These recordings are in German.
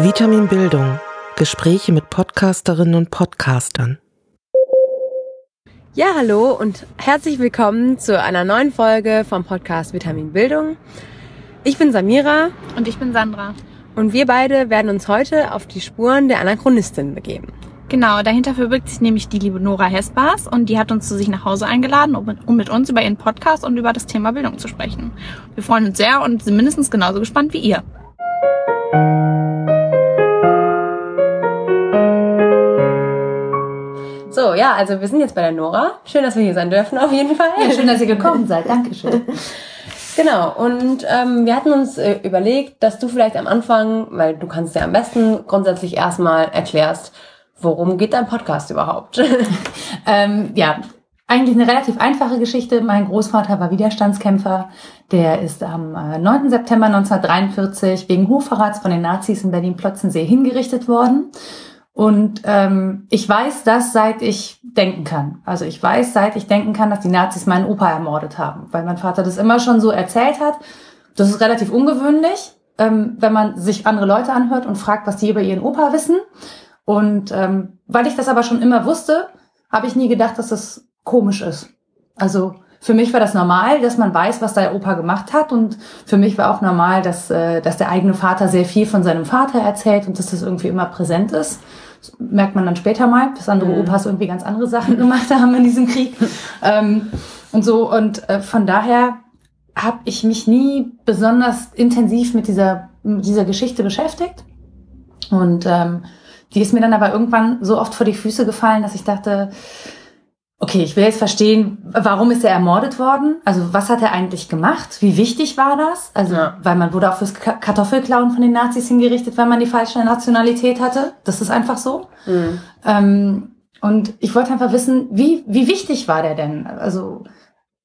Vitamin Bildung. Gespräche mit Podcasterinnen und Podcastern. Ja, hallo und herzlich willkommen zu einer neuen Folge vom Podcast Vitamin Bildung. Ich bin Samira Und ich bin Sandra. und wir beide werden uns heute auf die Spuren der Anachronistin begeben. Genau, dahinter verbirgt sich nämlich die liebe Nora Hespers und die hat uns zu sich nach Hause eingeladen, um mit, um mit uns über ihren Podcast und über das Thema Bildung zu sprechen. Wir freuen uns sehr und sind mindestens genauso gespannt wie ihr. So, ja, also wir sind jetzt bei der Nora. Schön, dass wir hier sein dürfen, auf jeden Fall. Ja, schön, dass ihr gekommen seid. Dankeschön. Genau, und ähm, wir hatten uns äh, überlegt, dass du vielleicht am Anfang, weil du kannst ja am besten grundsätzlich erstmal erklärst, worum geht dein Podcast überhaupt? ähm, ja, eigentlich eine relativ einfache Geschichte. Mein Großvater war Widerstandskämpfer. Der ist am äh, 9. September 1943 wegen Hochverrats von den Nazis in Berlin-Plotzensee hingerichtet worden. Und ähm, ich weiß das, seit ich denken kann. Also ich weiß, seit ich denken kann, dass die Nazis meinen Opa ermordet haben, weil mein Vater das immer schon so erzählt hat. Das ist relativ ungewöhnlich, ähm, wenn man sich andere Leute anhört und fragt, was die über ihren Opa wissen. Und ähm, weil ich das aber schon immer wusste, habe ich nie gedacht, dass das komisch ist. Also für mich war das normal, dass man weiß, was der Opa gemacht hat. Und für mich war auch normal, dass, äh, dass der eigene Vater sehr viel von seinem Vater erzählt und dass das irgendwie immer präsent ist. Das merkt man dann später mal, dass andere Mhm. Opas irgendwie ganz andere Sachen gemacht haben in diesem Krieg. ähm, und so. Und äh, von daher habe ich mich nie besonders intensiv mit dieser, mit dieser Geschichte beschäftigt. Und ähm, die ist mir dann aber irgendwann so oft vor die Füße gefallen, dass ich dachte, okay, ich will jetzt verstehen, warum ist er ermordet worden? Also was hat er eigentlich gemacht? Wie wichtig war das? Also Ja. weil man wurde auch fürs Ka- Kartoffelklauen von den Nazis hingerichtet, weil man die falsche Nationalität hatte. Das ist einfach so. Hm. Ähm, und ich wollte einfach wissen, wie, wie wichtig war der denn? Also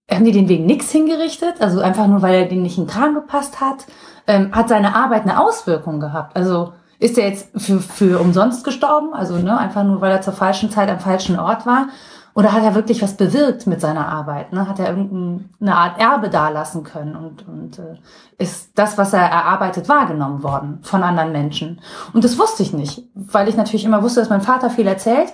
haben die den wegen nix hingerichtet? Also einfach nur, weil er den nicht in den Kram gepasst hat? Ähm, hat seine Arbeit eine Auswirkung gehabt? Also ist er jetzt für, für umsonst gestorben? Also ne, einfach nur, weil er zur falschen Zeit am falschen Ort war? Oder hat er wirklich was bewirkt mit seiner Arbeit? Ne? Hat er irgendeine Art Erbe dalassen können? Und, und äh, ist das, was er erarbeitet, wahrgenommen worden von anderen Menschen? Und das wusste ich nicht, weil ich natürlich immer wusste, dass mein Vater viel erzählt.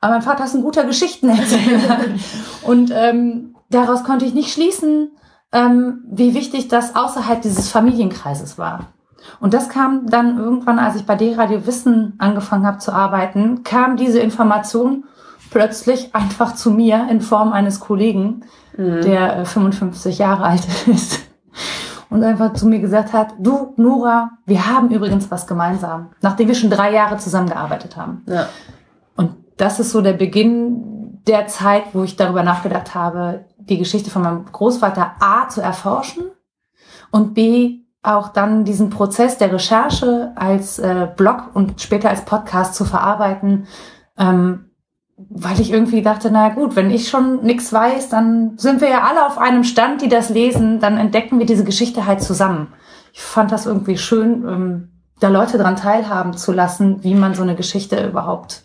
Aber mein Vater ist ein guter Geschichtenerzähler. und ähm, daraus konnte ich nicht schließen, ähm, wie wichtig das außerhalb dieses Familienkreises war. Und das kam dann irgendwann, als ich bei D-Radio Wissen angefangen habe zu arbeiten, kam diese Information plötzlich einfach zu mir in Form eines Kollegen, der äh, 55 Jahre alt ist. Und einfach zu mir gesagt hat, du, Nora, wir haben übrigens was gemeinsam, nachdem wir schon drei Jahre zusammengearbeitet haben. Ja. Und das ist so der Beginn der Zeit, wo ich darüber nachgedacht habe, die Geschichte von meinem Großvater A zu erforschen und B auch dann diesen Prozess der Recherche als äh, Blog und später als Podcast zu verarbeiten, ähm, weil ich irgendwie dachte, na gut, wenn ich schon nichts weiß, dann sind wir ja alle auf einem Stand, die das lesen, dann entdecken wir diese Geschichte halt zusammen. Ich fand das irgendwie schön, ähm, da Leute dran teilhaben zu lassen, wie man so eine Geschichte überhaupt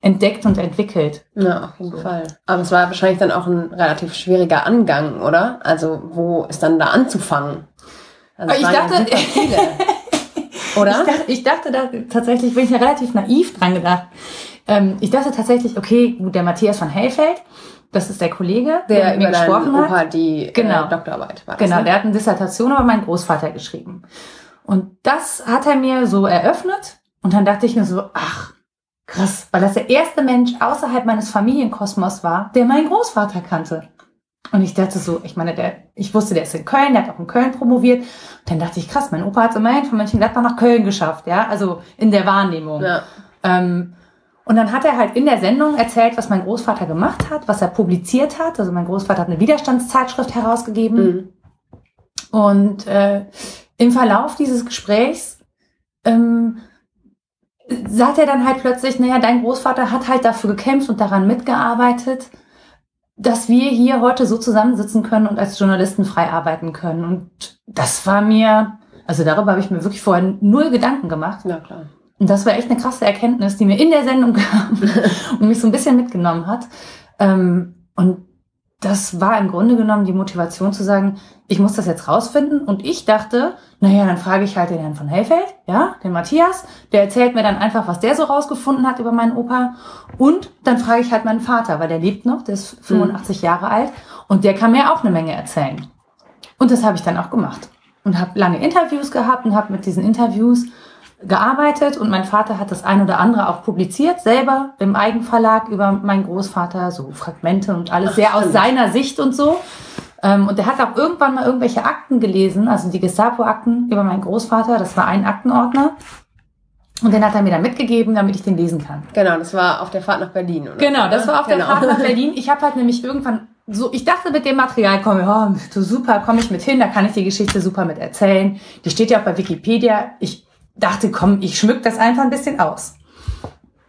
entdeckt und entwickelt. Ja, auf jeden Fall. Aber es war wahrscheinlich dann auch ein relativ schwieriger Angang, oder? Also, wo ist dann da anzufangen? Also, Ich ja dachte- super viele. Oder? Ich dachte, ich dachte da tatsächlich, bin ich ja relativ naiv dran gedacht. Ähm, ich dachte tatsächlich, okay, gut, der Matthias von Hellfeld, das ist der Kollege, der mir über gesprochen hat. Opa die Genau. äh, Doktorarbeit war. das, Genau, ne? der hat eine Dissertation über meinen Großvater geschrieben. Und das hat er mir so eröffnet. Und dann dachte ich mir so, ach, krass, weil das der erste Mensch außerhalb meines Familienkosmos war, der meinen Großvater kannte. Und ich dachte so, ich meine, der, ich wusste, der ist in Köln, der hat auch in Köln promoviert. Und dann dachte ich, krass, mein Opa hat es immerhin von Mönchengladbach nach Köln geschafft, ja, also in der Wahrnehmung. Ja. Ähm, und dann hat er halt in der Sendung erzählt, was mein Großvater gemacht hat, was er publiziert hat. Also mein Großvater hat eine Widerstandszeitschrift herausgegeben. Mhm. Und äh, im Verlauf dieses Gesprächs ähm, sagt er dann halt plötzlich, naja, dein Großvater hat halt dafür gekämpft und daran mitgearbeitet, dass wir hier heute so zusammensitzen können und als Journalisten frei arbeiten können. Und das war mir, also darüber habe ich mir wirklich vorher null Gedanken gemacht. Ja, klar. Und das war echt eine krasse Erkenntnis, die mir in der Sendung kam und mich so ein bisschen mitgenommen hat. Ähm, und das war im Grunde genommen die Motivation zu sagen, ich muss das jetzt rausfinden. Und ich dachte, naja, dann frage ich halt den Herrn von Hellfeld, ja, den Matthias, der erzählt mir dann einfach, was der so rausgefunden hat über meinen Opa. Und dann frage ich halt meinen Vater, weil der lebt noch, der ist 85 mhm. Jahre alt und der kann mir auch eine Menge erzählen. Und das habe ich dann auch gemacht und habe lange Interviews gehabt und habe mit diesen Interviews gearbeitet und mein Vater hat das ein oder andere auch publiziert, selber im Eigenverlag über meinen Großvater, so Fragmente und alles Ach, sehr aus seiner Sicht und so. Ähm, und er hat auch irgendwann mal irgendwelche Akten gelesen, also die Gestapo-Akten über meinen Großvater, das war ein Aktenordner. Und den hat er mir dann mitgegeben, damit ich den lesen kann. Genau, das war auf der Fahrt nach Berlin, oder? Genau, das war auf genau. der Fahrt nach Berlin. Ich habe halt nämlich irgendwann so, ich dachte mit dem Material komme, oh, so super, komme ich mit hin, da kann ich die Geschichte super mit erzählen. Die steht ja auch bei Wikipedia. Ich dachte, komm, ich schmück das einfach ein bisschen aus.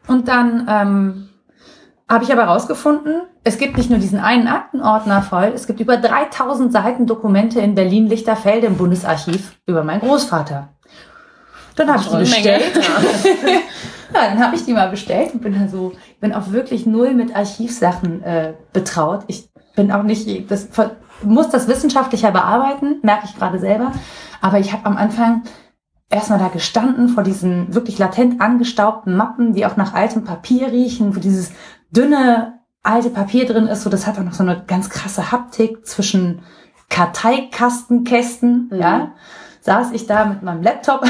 Und dann ähm, habe ich aber rausgefunden, es gibt nicht nur diesen einen Aktenordner voll, es gibt über 3000 Seiten Dokumente in Berlin-Lichterfelde im Bundesarchiv über meinen Großvater. Dann habe ich die bestellt. ja, dann habe ich die mal bestellt und bin dann so, bin auch wirklich null mit Archivsachen äh, betraut. Ich bin auch nicht, das muss das wissenschaftlicher bearbeiten, merke ich gerade selber. Aber ich habe am Anfang erstmal da gestanden vor diesen wirklich latent angestaubten Mappen, die auch nach altem Papier riechen, wo dieses dünne alte Papier drin ist, so das hat auch noch so eine ganz krasse Haptik zwischen Karteikastenkästen, mhm. ja, saß ich da mit meinem Laptop.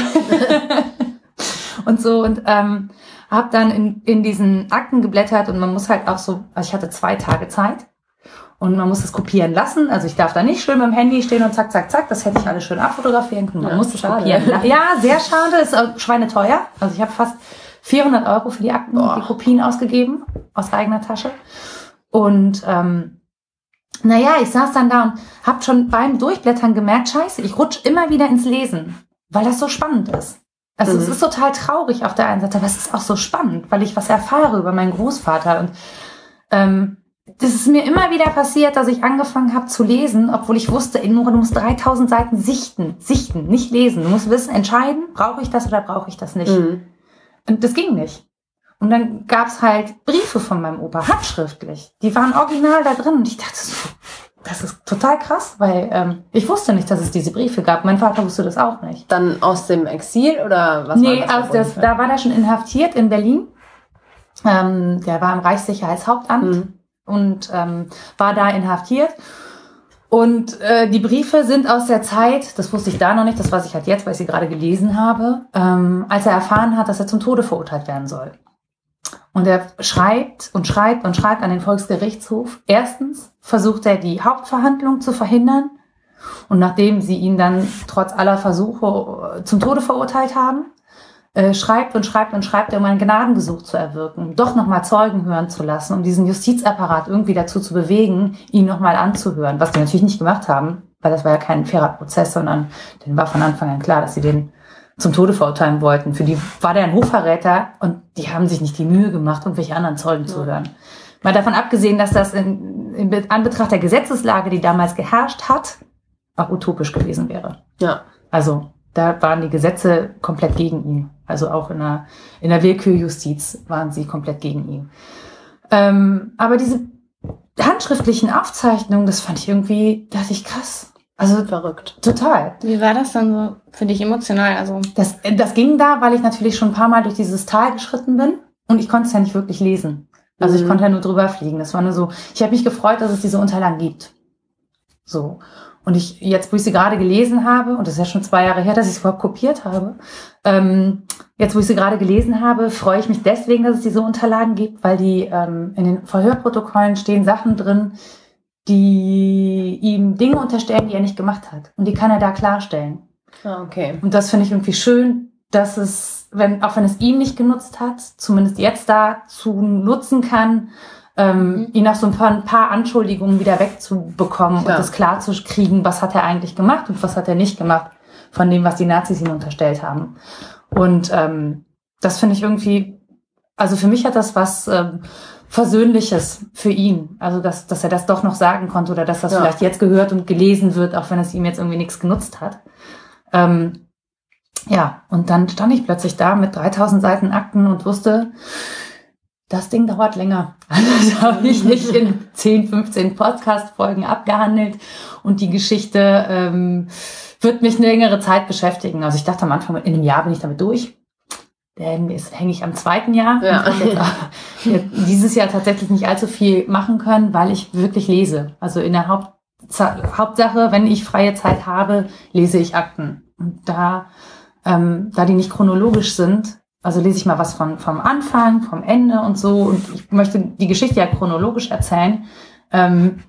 Und so und ähm, habe dann in, in diesen Akten geblättert und man muss halt auch so, also ich hatte zwei Tage Zeit und man muss es kopieren lassen. Also ich darf da nicht schön mit dem Handy stehen und zack, zack, zack. Das hätte ich alles schön abfotografieren können. Man ja, muss es kopieren. Ja, sehr schade. Ist schweineteuer. Also ich habe fast 400 Euro für die Akten, Boah. die Kopien ausgegeben aus eigener Tasche. Und ähm, naja, ich saß dann da und habe schon beim Durchblättern gemerkt, scheiße, ich rutsche immer wieder ins Lesen, weil das so spannend ist. Also mhm. es ist total traurig auf der einen Seite, aber es ist auch so spannend, weil ich was erfahre über meinen Großvater. Und ähm, das ist mir immer wieder passiert, dass ich angefangen habe zu lesen, obwohl ich wusste, Nora, du musst 3000 Seiten sichten, sichten, nicht lesen. Du musst wissen, entscheiden, brauche ich das oder brauche ich das nicht. Mhm. Und das ging nicht. Und dann gab's halt Briefe von meinem Opa, handschriftlich. Die waren original da drin. Und ich dachte so, das ist total krass, weil ähm, ich wusste nicht, dass es diese Briefe gab. Mein Vater wusste das auch nicht. Dann aus dem Exil oder was? Nee, war das aus das, da war er schon inhaftiert in Berlin. Ähm, der war im Reichssicherheitshauptamt. Mhm und ähm, war da inhaftiert. Und äh, die Briefe sind aus der Zeit, das wusste ich da noch nicht, das weiß ich halt jetzt, weil ich sie gerade gelesen habe, ähm, als er erfahren hat, dass er zum Tode verurteilt werden soll. Und er schreibt und schreibt und schreibt an den Volksgerichtshof. Erstens versucht er die Hauptverhandlung zu verhindern. Und nachdem sie ihn dann trotz aller Versuche äh, zum Tode verurteilt haben, äh, schreibt und schreibt und schreibt, um ein Gnadengesuch zu erwirken, doch nochmal Zeugen hören zu lassen, um diesen Justizapparat irgendwie dazu zu bewegen, ihn nochmal anzuhören, was die natürlich nicht gemacht haben, weil das war ja kein fairer Prozess, sondern denen war von Anfang an klar, dass sie den zum Tode verurteilen wollten. Für die war der ein Hochverräter und die haben sich nicht die Mühe gemacht, irgendwelche anderen Zeugen ja. zu hören. Mal davon abgesehen, dass das in, in Anbetracht der Gesetzeslage, die damals geherrscht hat, auch utopisch gewesen wäre. Ja. Also da waren die Gesetze komplett gegen ihn. Also auch in der, in der Willkürjustiz waren sie komplett gegen ihn. Ähm, aber diese handschriftlichen Aufzeichnungen, das fand ich irgendwie, dachte ich krass. Also verrückt. Total. Wie war das dann so für dich emotional? Also das, das ging da, weil ich natürlich schon ein paar Mal durch dieses Tal geschritten bin und ich konnte es ja nicht wirklich lesen. Also mhm. ich konnte ja nur drüber fliegen. Das war nur so. Ich habe mich gefreut, dass es diese Unterlagen gibt. So. Und ich, jetzt, wo ich sie gerade gelesen habe, und das ist ja schon zwei Jahre her, dass ich es überhaupt kopiert habe, ähm, jetzt, wo ich sie gerade gelesen habe, freue ich mich deswegen, dass es diese Unterlagen gibt, weil die ähm, in den Verhörprotokollen stehen Sachen drin, die ihm Dinge unterstellen, die er nicht gemacht hat. Und die kann er da klarstellen. Ah, okay. Und das finde ich irgendwie schön, dass es, wenn, auch wenn es ihm nicht genutzt hat, zumindest jetzt da zu nutzen kann, ähm, mhm. ihn nach so ein paar, ein paar Anschuldigungen wieder wegzubekommen Klar. und das klar zu kriegen, was hat er eigentlich gemacht und was hat er nicht gemacht von dem, was die Nazis ihm unterstellt haben. Und ähm, das finde ich irgendwie, also für mich hat das was ähm, Versöhnliches für ihn. Also dass, dass er das doch noch sagen konnte oder dass das ja. vielleicht jetzt gehört und gelesen wird, auch wenn es ihm jetzt irgendwie nichts genutzt hat. Ähm, ja, und dann stand ich plötzlich da mit 3000 Seiten Akten und wusste, das Ding dauert länger. Also das habe ich nicht in 10, 15 Podcast-Folgen abgehandelt. Und die Geschichte ähm, wird mich eine längere Zeit beschäftigen. Also ich dachte am Anfang, in einem Jahr bin ich damit durch. Denn jetzt hänge ich am zweiten Jahr. Ja. Hab jetzt dieses Jahr tatsächlich nicht allzu viel machen können, weil ich wirklich lese. Also in der Haupt Hauptsache, wenn ich freie Zeit habe, lese ich Akten. Und da, ähm, da die nicht chronologisch sind, also lese ich mal was von, vom Anfang, vom Ende und so. Und ich möchte die Geschichte ja chronologisch erzählen. Ähm,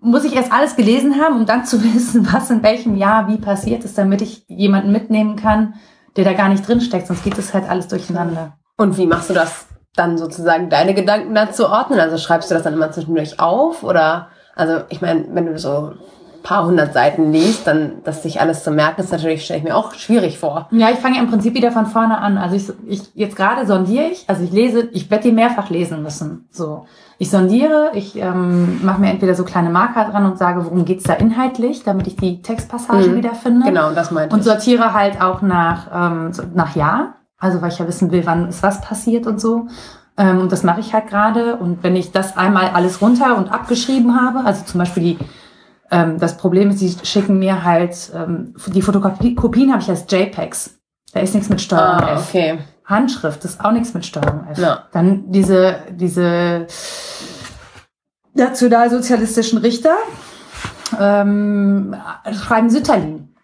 muss ich erst alles gelesen haben, um dann zu wissen, was in welchem Jahr wie passiert ist, damit ich jemanden mitnehmen kann, der da gar nicht drinsteckt. Sonst geht es halt alles durcheinander. Und wie machst du das dann sozusagen, deine Gedanken dazu ordnen? Also schreibst du das dann immer zwischendurch auf? Oder, also ich meine, wenn du so paar hundert Seiten liest, dann das sich alles zu merken, ist natürlich, stelle ich mir auch schwierig vor. Ja, ich fange ja im Prinzip wieder von vorne an. Also ich, ich jetzt gerade sondiere ich, also ich lese, ich werde die mehrfach lesen müssen. So, ich sondiere, ich ähm, mache mir entweder so kleine Marker dran und sage, worum geht's da inhaltlich, damit ich die Textpassagen Mhm. wiederfinde. Genau, das meinte Und ich. sortiere halt auch nach, ähm, nach Jahr. Also weil ich ja wissen will, wann ist was passiert und so. Ähm, und das mache ich halt gerade. Und wenn ich das einmal alles runter und abgeschrieben habe, also zum Beispiel die, ähm, das Problem ist, die schicken mir halt, ähm, die Fotokopien habe ich als JPEGs. Da ist nichts mit Steuerung Ah, F. okay. Handschrift ist auch nichts mit Steuerung F. Ja. Dann diese, diese nationalsozialistischen Richter ähm, schreiben Sütterlin.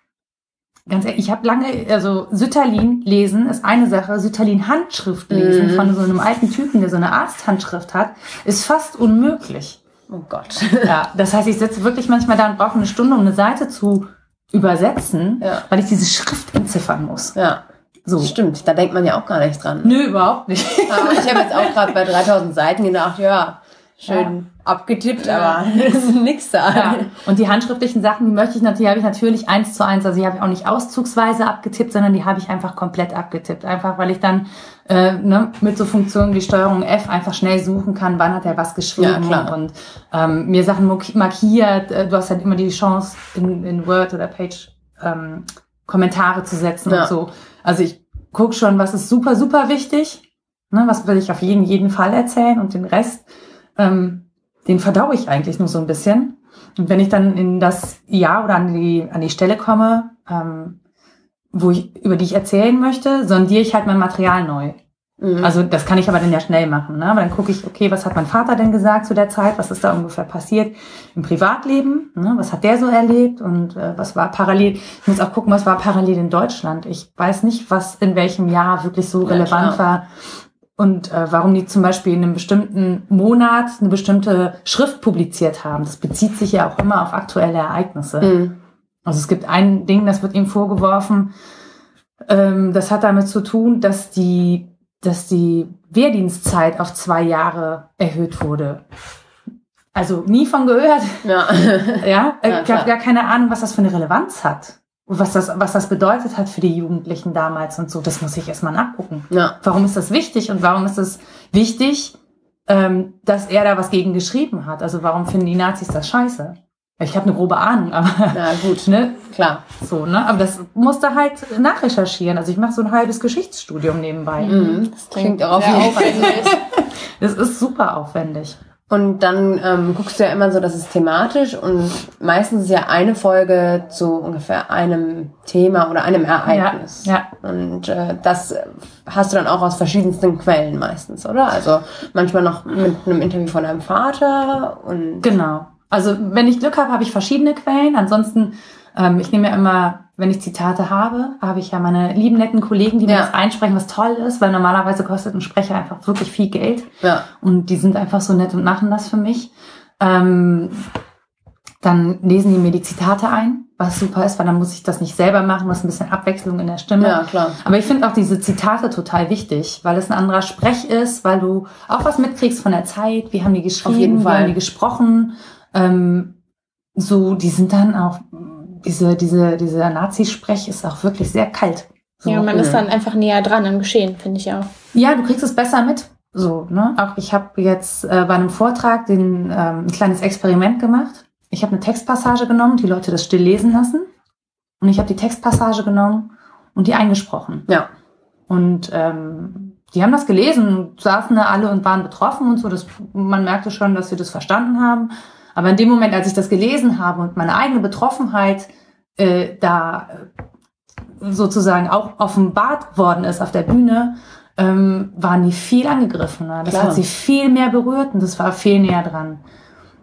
Ganz ehrlich, ich habe lange, also Sütterlin lesen ist eine Sache, Sütterlin Handschrift lesen Mhm. von so einem alten Typen, der so eine Arzthandschrift hat, ist fast unmöglich. Oh Gott. Ja, das heißt, ich sitze wirklich manchmal da und brauche eine Stunde, um eine Seite zu übersetzen, Ja. weil ich diese Schrift entziffern muss. Ja, So. stimmt. Da denkt man ja auch gar nicht dran. Nö, überhaupt nicht. Aber ich habe jetzt auch gerade bei 3000 Seiten gedacht, ja, schön abgetippt, aber nix da. Ja. Und die handschriftlichen Sachen, die möchte ich natürlich, die habe ich natürlich eins zu eins, also die habe ich auch nicht auszugsweise abgetippt, sondern die habe ich einfach komplett abgetippt. Einfach weil ich dann äh, ne, mit so Funktionen wie Steuerung F einfach schnell suchen kann, wann hat er was geschrieben Ja, und ähm, mir Sachen mark- markiert. Äh, Du hast halt immer die Chance, in, in Word oder Page ähm, Kommentare zu setzen Ja. und so. Also ich guck schon, was ist super, super wichtig. Ne, was will ich auf jeden, jeden Fall erzählen und den Rest, ähm, den verdaue ich eigentlich nur so ein bisschen. Und wenn ich dann in das Jahr oder an die, an die Stelle komme, ähm, wo ich, über die ich erzählen möchte, sondiere ich halt mein Material neu. Mhm. Also das kann ich aber dann ja schnell machen. Ne? Aber dann gucke ich, okay, was hat mein Vater denn gesagt zu der Zeit? Was ist da ungefähr passiert im Privatleben? Ne? Was hat der so erlebt? Und äh, was war parallel? Ich muss auch gucken, was war parallel in Deutschland. Ich weiß nicht, was in welchem Jahr wirklich so Ja, relevant klar. war. Und äh, warum die zum Beispiel in einem bestimmten Monat eine bestimmte Schrift publiziert haben. Das bezieht sich ja auch immer auf aktuelle Ereignisse. Mhm. Also es gibt ein Ding, das wird ihm vorgeworfen, ähm, das hat damit zu tun, dass die, dass die Wehrdienstzeit auf zwei Jahre erhöht wurde. Also nie von gehört, Ja. ja. Ja, ich klar. habe gar keine Ahnung, was das für eine Relevanz hat. Und was das, was das bedeutet hat für die Jugendlichen damals und so. Das muss ich erstmal nachgucken. ja. Warum ist das wichtig und warum ist es wichtig, ähm, dass er da was gegen geschrieben hat? Also warum finden die Nazis das scheiße? Ich habe eine grobe Ahnung, aber Ja, gut. ne, Klar. so, ne? Aber das musste halt nachrecherchieren. Also ich mache so ein halbes Geschichtsstudium nebenbei. Mhm. Das klingt auch aufwendig. Das ist super aufwendig. Und dann ähm, guckst du ja immer so, das ist thematisch und meistens ist ja eine Folge zu ungefähr einem Thema oder einem Ereignis. Ja, Und äh, das hast du dann auch aus verschiedensten Quellen meistens, oder? Also manchmal noch mit einem Interview von deinem Vater und Genau. Also wenn ich Glück habe, habe ich verschiedene Quellen. Ansonsten, ähm, ich nehme ja immer, wenn ich Zitate habe, habe ich ja meine lieben netten Kollegen, die mir Ja. das einsprechen, was toll ist, weil normalerweise kostet ein Sprecher einfach wirklich viel Geld. ja. Und die sind einfach so nett und machen das für mich. Ähm, dann lesen die mir die Zitate ein, was super ist, weil dann muss ich das nicht selber machen, was ein bisschen Abwechslung in der Stimme. Ja, klar. Aber ich finde auch diese Zitate total wichtig, weil es ein anderer Sprech ist, weil du auch was mitkriegst von der Zeit, wie haben die geschrieben, Auf jeden wie Fall. haben die gesprochen. Ähm, so, die sind dann auch, diese, diese, dieser Nazi-Sprech ist auch wirklich sehr kalt. So. Ja, man ist Mhm. dann einfach näher dran am Geschehen, finde ich auch. Ja, du kriegst es besser mit. So, ne? Auch ich habe jetzt äh, bei einem Vortrag den, ähm, ein kleines Experiment gemacht. Ich habe eine Textpassage genommen, die Leute das still lesen lassen. Und ich habe die Textpassage genommen und die eingesprochen. Ja. Und ähm, die haben das gelesen, saßen da alle und waren betroffen und so. Das, man merkte schon, dass sie das verstanden haben. Aber in dem Moment, als ich das gelesen habe und meine eigene Betroffenheit äh, da sozusagen auch offenbart worden ist auf der Bühne, ähm, waren die viel angegriffener. Das Klar. hat sie viel mehr berührt und das war viel näher dran.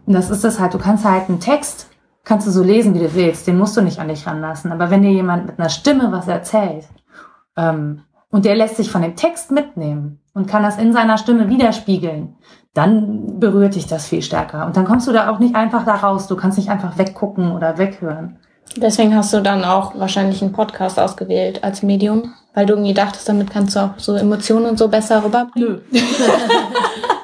Und das ist das halt, du kannst halt einen Text, kannst du so lesen, wie du willst, den musst du nicht an dich ranlassen. Aber wenn dir jemand mit einer Stimme was erzählt, ähm, und der lässt sich von dem Text mitnehmen und kann das in seiner Stimme widerspiegeln, dann berührt dich das viel stärker. Und dann kommst du da auch nicht einfach da raus. Du kannst nicht einfach weggucken oder weghören. Deswegen hast du dann auch wahrscheinlich einen Podcast ausgewählt als Medium, weil du irgendwie dachtest, damit kannst du auch so Emotionen und so besser rüberbringen. Nö.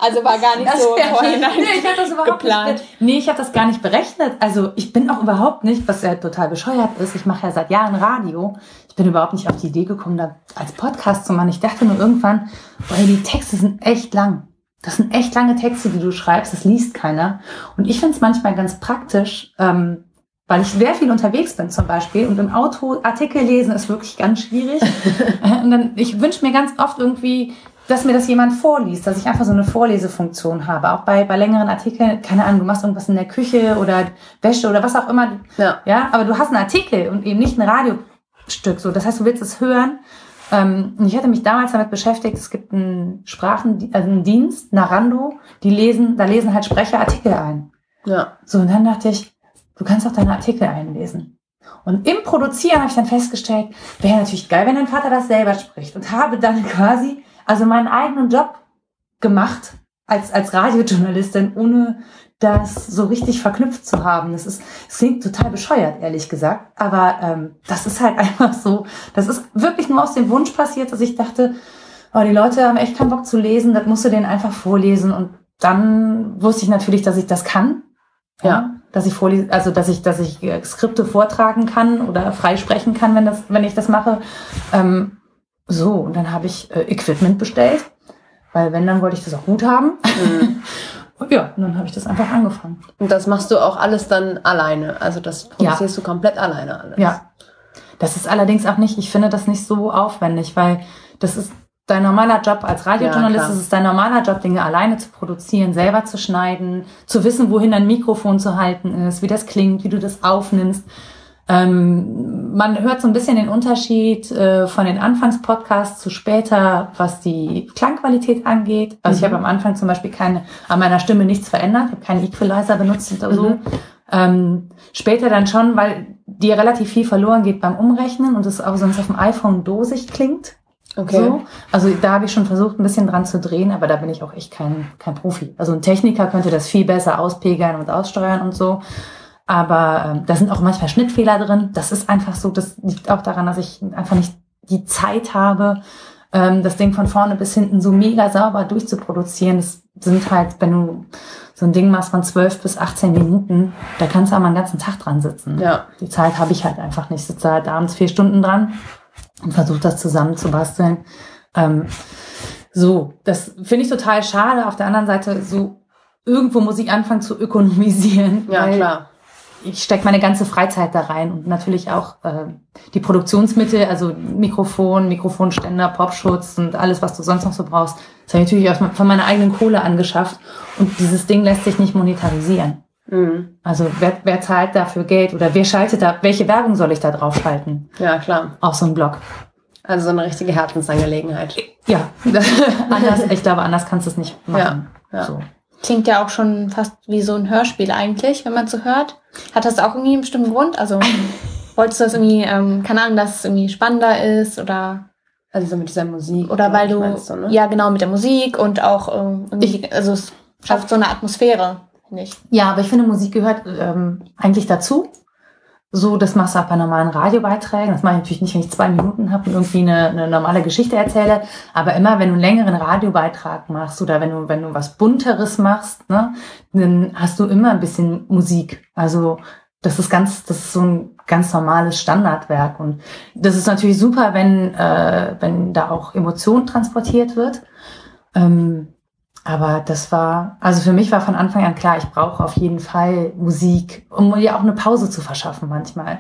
Also war gar nicht so im Vorhinein Nee, ich habe das überhaupt geplant. nicht. Nee, ich habe das gar nicht berechnet. Also ich bin auch überhaupt nicht, was ja total bescheuert ist. Ich mache ja seit Jahren Radio. Ich bin überhaupt nicht auf die Idee gekommen, da als Podcast zu machen. Ich dachte nur irgendwann, boah, die Texte sind echt lang. Das sind echt lange Texte, die du schreibst. Das liest keiner. Und ich finde es manchmal ganz praktisch, ähm, weil ich sehr viel unterwegs bin zum Beispiel und im Auto Artikel lesen ist wirklich ganz schwierig. Und dann, ich wünsche mir ganz oft irgendwie, dass mir das jemand vorliest, dass ich einfach so eine Vorlesefunktion habe. Auch bei, bei längeren Artikeln, keine Ahnung, du machst irgendwas in der Küche oder Wäsche oder was auch immer. Ja. Ja, aber du hast einen Artikel und eben nicht ein Radiostück. So, das heißt, du willst es hören. Ähm, ich hatte mich damals damit beschäftigt, es gibt einen Sprachen, also einen Dienst, Narando, die lesen, da lesen halt Sprecher Artikel ein. Ja. So, und dann dachte ich, du kannst auch deine Artikel einlesen. Und im Produzieren habe ich dann festgestellt, wäre natürlich geil, wenn dein Vater das selber spricht. Und habe dann quasi, also meinen eigenen Job gemacht als, als Radiojournalistin, ohne das so richtig verknüpft zu haben. Das ist, es klingt total bescheuert, ehrlich gesagt. Aber ähm, das ist halt einfach so, das ist wirklich nur aus dem Wunsch passiert, dass ich dachte, oh, die Leute haben echt keinen Bock zu lesen, das musst du denen einfach vorlesen. Und dann wusste ich natürlich, dass ich das kann. Ja. Dass ich vorlese, also dass ich, dass ich äh, Skripte vortragen kann oder frei sprechen kann, wenn das, wenn ich das mache. Ähm, so, und dann habe ich äh, Equipment bestellt, weil wenn, dann wollte ich das auch gut haben. Mhm. Und ja, und dann habe ich das einfach angefangen. Und das machst du auch alles dann alleine. Also das produzierst du komplett alleine alles. Ja. Das ist allerdings auch nicht, ich finde das nicht so aufwendig, weil das ist dein normaler Job als Radiojournalist, Ja, es ist dein normaler Job, Dinge alleine zu produzieren, selber zu schneiden, zu wissen, wohin dein Mikrofon zu halten ist, wie das klingt, wie du das aufnimmst. Ähm, man hört so ein bisschen den Unterschied äh, von den Anfangspodcasts zu später, was die Klangqualität angeht. Also ich Mhm. habe am Anfang zum Beispiel keine, an meiner Stimme nichts verändert, ich habe keinen Equalizer benutzt oder so. Mhm. Ähm, später dann schon, weil dir relativ viel verloren geht beim Umrechnen und es auch sonst auf dem iPhone dosig klingt. Okay. So. Also da habe ich schon versucht, ein bisschen dran zu drehen, aber da bin ich auch echt kein, kein Profi. Also ein Techniker könnte das viel besser auspegeln und aussteuern und so. Aber ähm, da sind auch manchmal Schnittfehler drin. Das ist einfach so, das liegt auch daran, dass ich einfach nicht die Zeit habe, ähm, das Ding von vorne bis hinten so mega sauber durchzuproduzieren. Das sind halt, wenn du so ein Ding machst von 12 bis 18 Minuten, da kannst du mal einen ganzen Tag dran sitzen. Ja. Die Zeit habe ich halt einfach nicht. Ich sitze halt abends vier Stunden dran und versuche das zusammen zu basteln. Ähm, so, das finde ich total schade. Auf der anderen Seite, so irgendwo muss ich anfangen zu ökonomisieren. Ja, klar. Ich stecke meine ganze Freizeit da rein und natürlich auch äh, die Produktionsmittel, also Mikrofon, Mikrofonständer, Popschutz und alles, was du sonst noch so brauchst. Das habe ich natürlich auch von meiner eigenen Kohle angeschafft und dieses Ding lässt sich nicht monetarisieren. Mhm. Also wer, wer zahlt dafür Geld oder wer schaltet da, welche Werbung soll ich da drauf schalten? Ja, klar. Auf so einen Blog. Also so eine richtige Herzensangelegenheit. Ja, anders, ich glaube, anders kannst du es nicht machen. Ja, ja. So. Klingt ja auch schon fast wie so ein Hörspiel eigentlich, wenn man so hört. Hat das auch irgendwie einen bestimmten Grund? Also wolltest du das irgendwie, ähm, keine Ahnung, dass es irgendwie spannender ist oder Also so mit dieser Musik. oder weil du, meinst ne? ja genau mit der Musik und auch ähm, irgendwie, also es schafft so eine Atmosphäre, finde ich. Ja, aber ich finde, Musik gehört ähm, eigentlich dazu. So, das machst du auch bei normalen Radiobeiträgen. Das mache ich natürlich nicht, wenn ich zwei Minuten habe und irgendwie eine, eine normale Geschichte erzähle. Aber immer, wenn du einen längeren Radiobeitrag machst oder wenn du, wenn du was Bunteres machst, ne, dann hast du immer ein bisschen Musik. Also das ist ganz, das ist so ein ganz normales Standardwerk. Und das ist natürlich super, wenn, äh, wenn da auch Emotion transportiert wird. Ähm, aber das war, also für mich war von Anfang an klar, ich brauche auf jeden Fall Musik, um mir auch eine Pause zu verschaffen manchmal.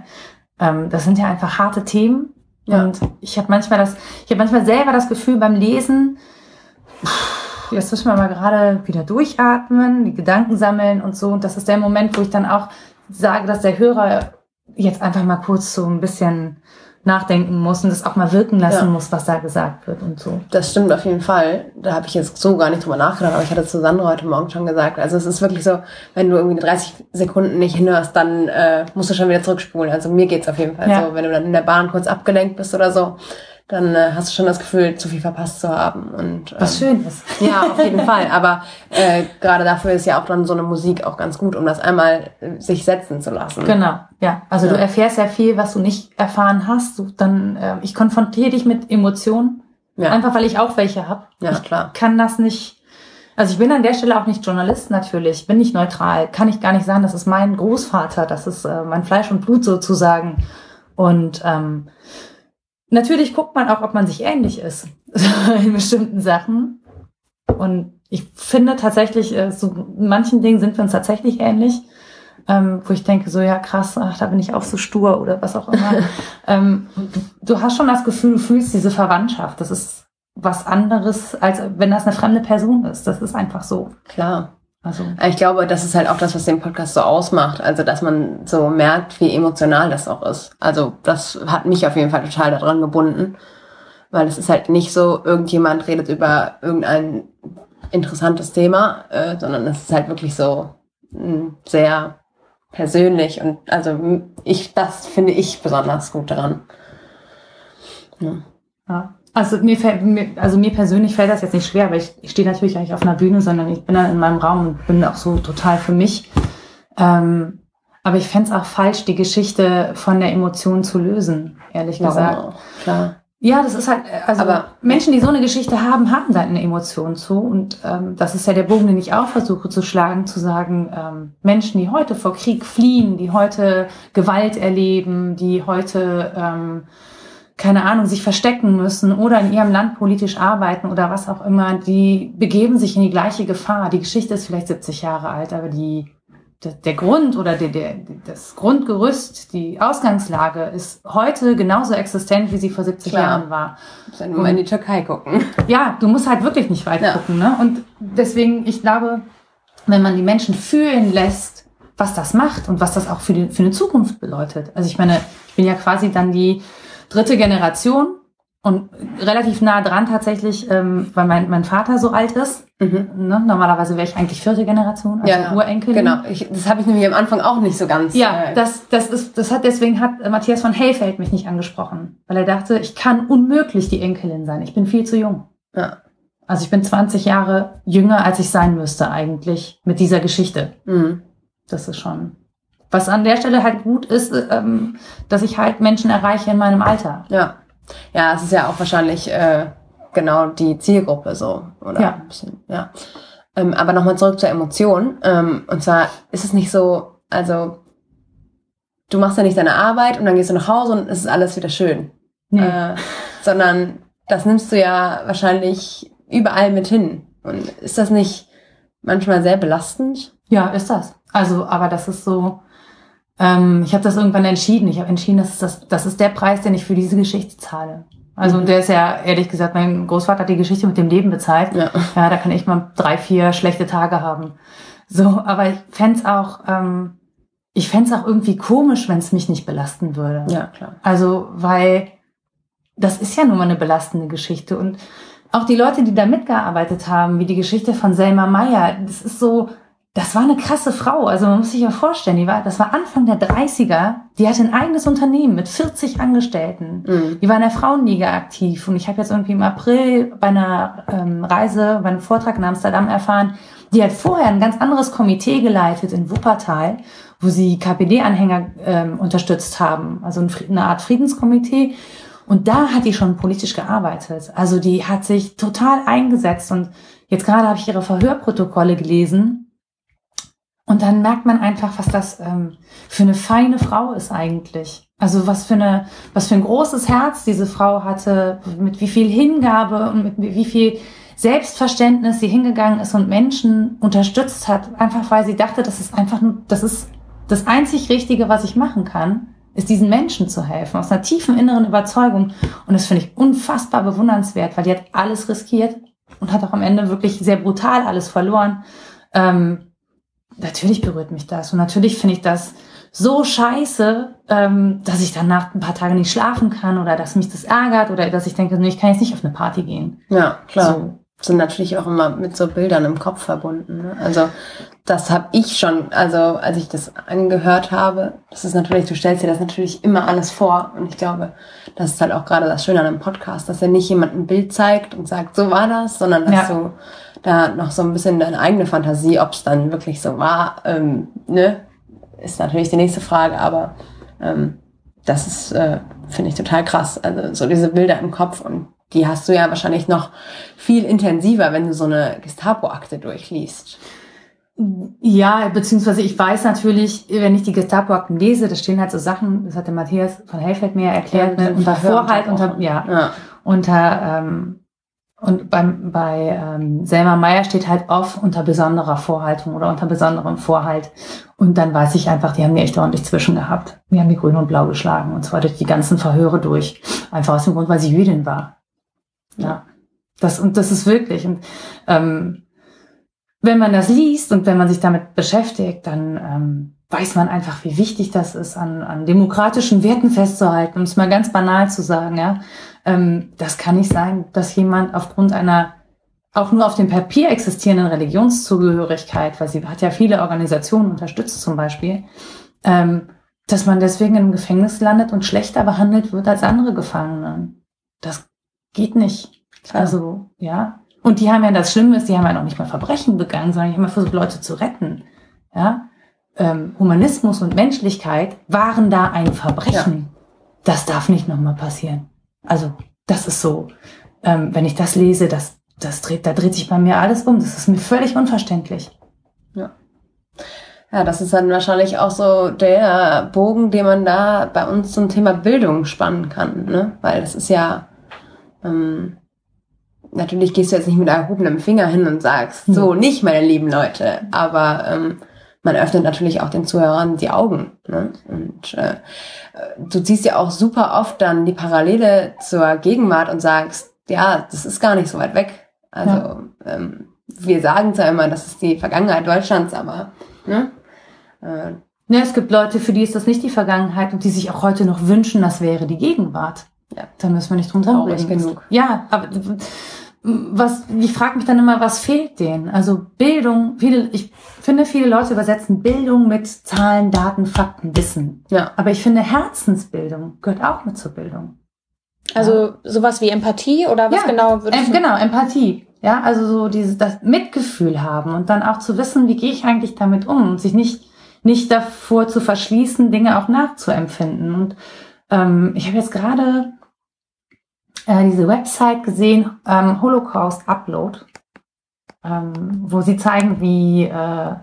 Ähm, das sind ja einfach harte Themen. Ja. Und ich habe manchmal das, ich habe manchmal selber das Gefühl beim Lesen, Jetzt müssen wir mal gerade wieder durchatmen, die Gedanken sammeln und so. Und das ist der Moment, wo ich dann auch sage, dass der Hörer jetzt einfach mal kurz so ein bisschen nachdenken muss und das auch mal wirken lassen Ja. muss, was da gesagt wird und so. Das stimmt auf jeden Fall. Da habe ich jetzt so gar nicht drüber nachgedacht, aber ich hatte zu Sandra heute Morgen schon gesagt. Also es ist wirklich so, wenn du irgendwie 30 Sekunden nicht hinhörst, dann äh, musst du schon wieder zurückspulen. Also mir geht's auf jeden Fall Ja. so. Wenn du dann in der Bahn kurz abgelenkt bist oder so, dann äh, hast du schon das Gefühl, zu viel verpasst zu haben. Und, ähm, Was schön ist. Ja, auf jeden Fall. Aber äh, gerade dafür ist ja auch dann so eine Musik auch ganz gut, um das einmal äh, sich setzen zu lassen. Genau, ja. Also du Ja. erfährst ja viel, was du nicht erfahren hast. Du, dann, äh, ich konfrontiere dich mit Emotionen, Ja, einfach weil ich auch welche habe. ja ich klar. kann das nicht. Also ich bin an der Stelle auch nicht Journalist natürlich, ich bin nicht neutral, kann ich gar nicht sagen, das ist mein Großvater, das ist äh, mein Fleisch und Blut sozusagen. Und ähm, natürlich guckt man auch, ob man sich ähnlich ist in bestimmten Sachen. Und ich finde tatsächlich, äh, so in manchen Dingen sind wir uns tatsächlich ähnlich, ähm, wo ich denke, so ja krass, ach, da bin ich auch so stur oder was auch immer. ähm, du, du hast schon das Gefühl, du fühlst diese Verwandtschaft. Das ist was anderes, als wenn das eine fremde Person ist. Das ist einfach so. Klar. Also Ich glaube, das ist halt auch das, was den Podcast so ausmacht. Also, dass man so merkt, wie emotional das auch ist. Also, das hat mich auf jeden Fall total daran gebunden. Weil es ist halt nicht so, irgendjemand redet über irgendein interessantes Thema, äh, sondern es ist halt wirklich so mh, sehr persönlich. Und also ich, das finde ich besonders gut daran. Ja. Ja. Also mir, fällt, mir, also mir persönlich fällt das jetzt nicht schwer, aber ich, ich stehe natürlich nicht auf einer Bühne, sondern ich bin dann in meinem Raum und bin auch so total für mich. Ähm, aber ich fänd's auch falsch, die Geschichte von der Emotion zu lösen, ehrlich Warum gesagt. auch? Klar. Ja, das ist halt, also Aber- Menschen, die so eine Geschichte haben, haben da eine Emotion zu. Und ähm, das ist ja der Bogen, den ich auch versuche zu schlagen, zu sagen, ähm, Menschen, die heute vor Krieg fliehen, die heute Gewalt erleben, die heute, ähm, keine Ahnung, sich verstecken müssen oder in ihrem Land politisch arbeiten oder was auch immer, die begeben sich in die gleiche Gefahr. Die Geschichte ist vielleicht 70 Jahre alt, aber die der, der Grund oder der, der, das Grundgerüst, die Ausgangslage ist heute genauso existent, wie sie vor 70 Klar. Jahren war. Ja nur mal in die Türkei gucken. Ja, du musst halt wirklich nicht weit Ja. gucken. Ne? Und deswegen, ich glaube, wenn man die Menschen fühlen lässt, was das macht und was das auch für, die, für eine Zukunft bedeutet. Also ich meine, ich bin ja quasi dann die dritte Generation und relativ nah dran tatsächlich, ähm, weil mein, mein Vater so alt ist. Mhm. Ne? Normalerweise wäre ich eigentlich vierte Generation, also Ja. Urenkelin. Genau. Ich, das habe ich nämlich am Anfang auch nicht so ganz. Ja, äh, das, das ist, das hat, deswegen hat äh, Matthias von Hellfeld mich nicht angesprochen, weil er dachte, ich kann unmöglich die Enkelin sein. Ich bin viel zu jung. ja. Also ich bin 20 Jahre jünger, als ich sein müsste eigentlich mit dieser Geschichte. Mhm. Das ist schon. Was an der Stelle halt gut ist, ähm, dass ich halt Menschen erreiche in meinem Alter. Ja. Ja, es ist ja auch wahrscheinlich äh, genau die Zielgruppe so. Oder Ja. ein bisschen, ja. Ähm, aber nochmal zurück zur Emotion. Ähm, und zwar ist es nicht so, also du machst ja nicht deine Arbeit und dann gehst du nach Hause und es ist alles wieder schön. Äh, sondern das nimmst du ja wahrscheinlich überall mit hin. Und ist das nicht manchmal sehr belastend? Ja, ist das. Also, aber das ist so. Ähm, ich habe das irgendwann entschieden. Ich habe entschieden, das ist, das, das ist der Preis, den ich für diese Geschichte zahle. Also, Mhm. der ist ja, ehrlich gesagt, mein Großvater hat die Geschichte mit dem Leben bezahlt. Ja. Ja, da kann ich mal drei, vier schlechte Tage haben. So, aber ich fänd's auch, ähm, ich fänd's auch irgendwie komisch, wenn es mich nicht belasten würde. Ja, klar. Also, weil das ist ja nun mal eine belastende Geschichte. Und auch die Leute, die da mitgearbeitet haben, wie die Geschichte von Selma Meyer, das ist so, das war eine krasse Frau. Also man muss sich ja vorstellen, die war, das war Anfang der 30er, die hatte ein eigenes Unternehmen mit 40 Angestellten. Mhm. Die war in der Frauenliga aktiv und ich habe jetzt irgendwie im April bei einer ähm, Reise, bei einem Vortrag in Amsterdam erfahren, die hat vorher ein ganz anderes Komitee geleitet in Wuppertal, wo sie KPD-Anhänger ähm, unterstützt haben, also eine Art Friedenskomitee. Und da hat die schon politisch gearbeitet. Also die hat sich total eingesetzt und jetzt gerade habe ich ihre Verhörprotokolle gelesen und dann merkt man einfach, was das ähm, für eine feine Frau ist eigentlich. Also was für eine, was für ein großes Herz diese Frau hatte, mit wie viel Hingabe und mit wie viel Selbstverständnis sie hingegangen ist und Menschen unterstützt hat, einfach weil sie dachte, das ist einfach nur, das ist das einzig Richtige, was ich machen kann, ist diesen Menschen zu helfen, aus einer tiefen inneren Überzeugung. Und das finde ich unfassbar bewundernswert, weil die hat alles riskiert, und hat auch am Ende wirklich sehr brutal alles verloren. Ähm, natürlich berührt mich das und natürlich finde ich das so scheiße, ähm, dass ich danach ein paar Tage nicht schlafen kann oder dass mich das ärgert oder dass ich denke, nee, ich kann jetzt nicht auf eine Party gehen. Ja, klar. So. Sind natürlich auch immer mit so Bildern im Kopf verbunden. Ne? Also das habe ich schon, also als ich das angehört habe, das ist natürlich, du stellst dir das natürlich immer alles vor. Und ich glaube, das ist halt auch gerade das Schöne an einem Podcast, dass er nicht jemand ein Bild zeigt und sagt, so war das, sondern dass Ja. du da noch so ein bisschen deine eigene Fantasie, ob es dann wirklich so war, ähm, ne, ist natürlich die nächste Frage, aber ähm, das ist, äh, finde ich, total krass. Also so diese Bilder im Kopf und die hast du ja wahrscheinlich noch viel intensiver, wenn du so eine Gestapo-Akte durchliest. Ja, beziehungsweise ich weiß natürlich, wenn ich die Gestapo-Akten lese, da stehen halt so Sachen, das hat der Matthias von Hellfeld mir erklärt, Ja, ne, unter Vorhalt, unter, ja, Ja, unter, ähm, und beim, bei ähm, Selma Meyer steht halt oft unter besonderer Vorhaltung oder unter besonderem Vorhalt. Und dann weiß ich einfach, die haben mir echt ordentlich zwischen gehabt. Die haben die grün und blau geschlagen und zwar durch die ganzen Verhöre durch. Einfach aus dem Grund, weil sie Jüdin war. Ja. Das, und das ist wirklich. Und ähm, wenn man das liest und wenn man sich damit beschäftigt, dann ähm, weiß man einfach, wie wichtig das ist, an, an demokratischen Werten festzuhalten. Um es mal ganz banal zu sagen, ja. Ähm, das kann nicht sein, dass jemand aufgrund einer auch nur auf dem Papier existierenden Religionszugehörigkeit, weil sie hat ja viele Organisationen unterstützt zum Beispiel, ähm, dass man deswegen im Gefängnis landet und schlechter behandelt wird als andere Gefangene. Das geht nicht. Also, ja. Und die haben ja das Schlimme ist, die haben ja noch nicht mal Verbrechen begangen, sondern die haben ja versucht, Leute zu retten. Ja. Ähm, Humanismus und Menschlichkeit waren da ein Verbrechen. Das darf nicht nochmal passieren. Also, das ist so. Ähm, wenn ich das lese, das, das dreht, da dreht sich bei mir alles um. Das ist mir völlig unverständlich. ja, das ist dann wahrscheinlich auch so der Bogen, den man da bei uns zum Thema Bildung spannen kann, ne? Weil das ist ja, ähm, natürlich gehst du jetzt nicht mit erhobenem Finger hin und sagst, so nicht, meine lieben Leute, aber ähm, man öffnet natürlich auch den Zuhörern die Augen. Ne? Und äh, du ziehst ja auch super oft dann die Parallele zur Gegenwart und sagst, ja, das ist gar nicht so weit weg. Also ähm, wir sagen zwar immer, das ist die Vergangenheit Deutschlands, aber ne? äh, Ja, es gibt Leute, für die ist das nicht die Vergangenheit und die sich auch heute noch wünschen, das wäre die Gegenwart. Ja. Da müssen wir nicht drum Traurig rumreden. genug. Ja, aber was, ich frage mich dann immer, was fehlt denen? Also Bildung, viele, ich finde, viele Leute übersetzen Bildung mit Zahlen, Daten, Fakten, Wissen. ja, Aber ich finde, Herzensbildung gehört auch mit zur Bildung. Also sowas wie Empathie oder was Ja, genau würdest Ähm, du? genau, Empathie. Ja, also so dieses das Mitgefühl haben und dann auch zu wissen, wie gehe ich eigentlich damit um und sich nicht nicht davor zu verschließen, Dinge auch nachzuempfinden. Und ähm, ich habe jetzt gerade äh, diese Website gesehen, ähm, Holocaust Upload, ähm, wo sie zeigen, wie äh,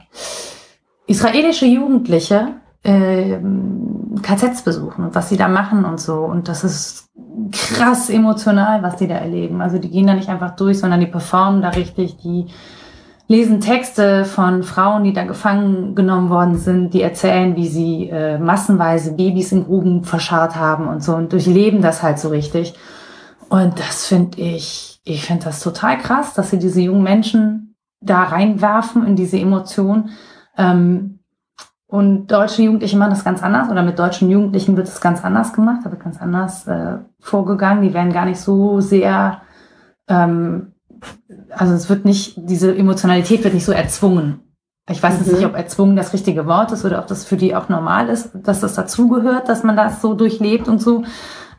israelische Jugendliche ähm, KZs besuchen und was sie da machen und so. Und das ist krass emotional, was die da erleben. Also die gehen da nicht einfach durch, sondern die performen da richtig, die lesen Texte von Frauen, die da gefangen genommen worden sind, die erzählen, wie sie äh, massenweise Babys in Gruben verscharrt haben und so und durchleben das halt so richtig. Und das finde ich, ich finde das total krass, dass sie diese jungen Menschen da reinwerfen in diese Emotion. Ähm, und deutsche Jugendliche machen das ganz anders oder mit deutschen Jugendlichen wird es ganz anders gemacht, da wird ganz anders äh, vorgegangen. Die werden gar nicht so sehr, ähm, also es wird nicht, diese Emotionalität wird nicht so erzwungen. Ich weiß jetzt Mhm. nicht, ob erzwungen das richtige Wort ist oder ob das für die auch normal ist, dass das dazugehört, dass man das so durchlebt und so.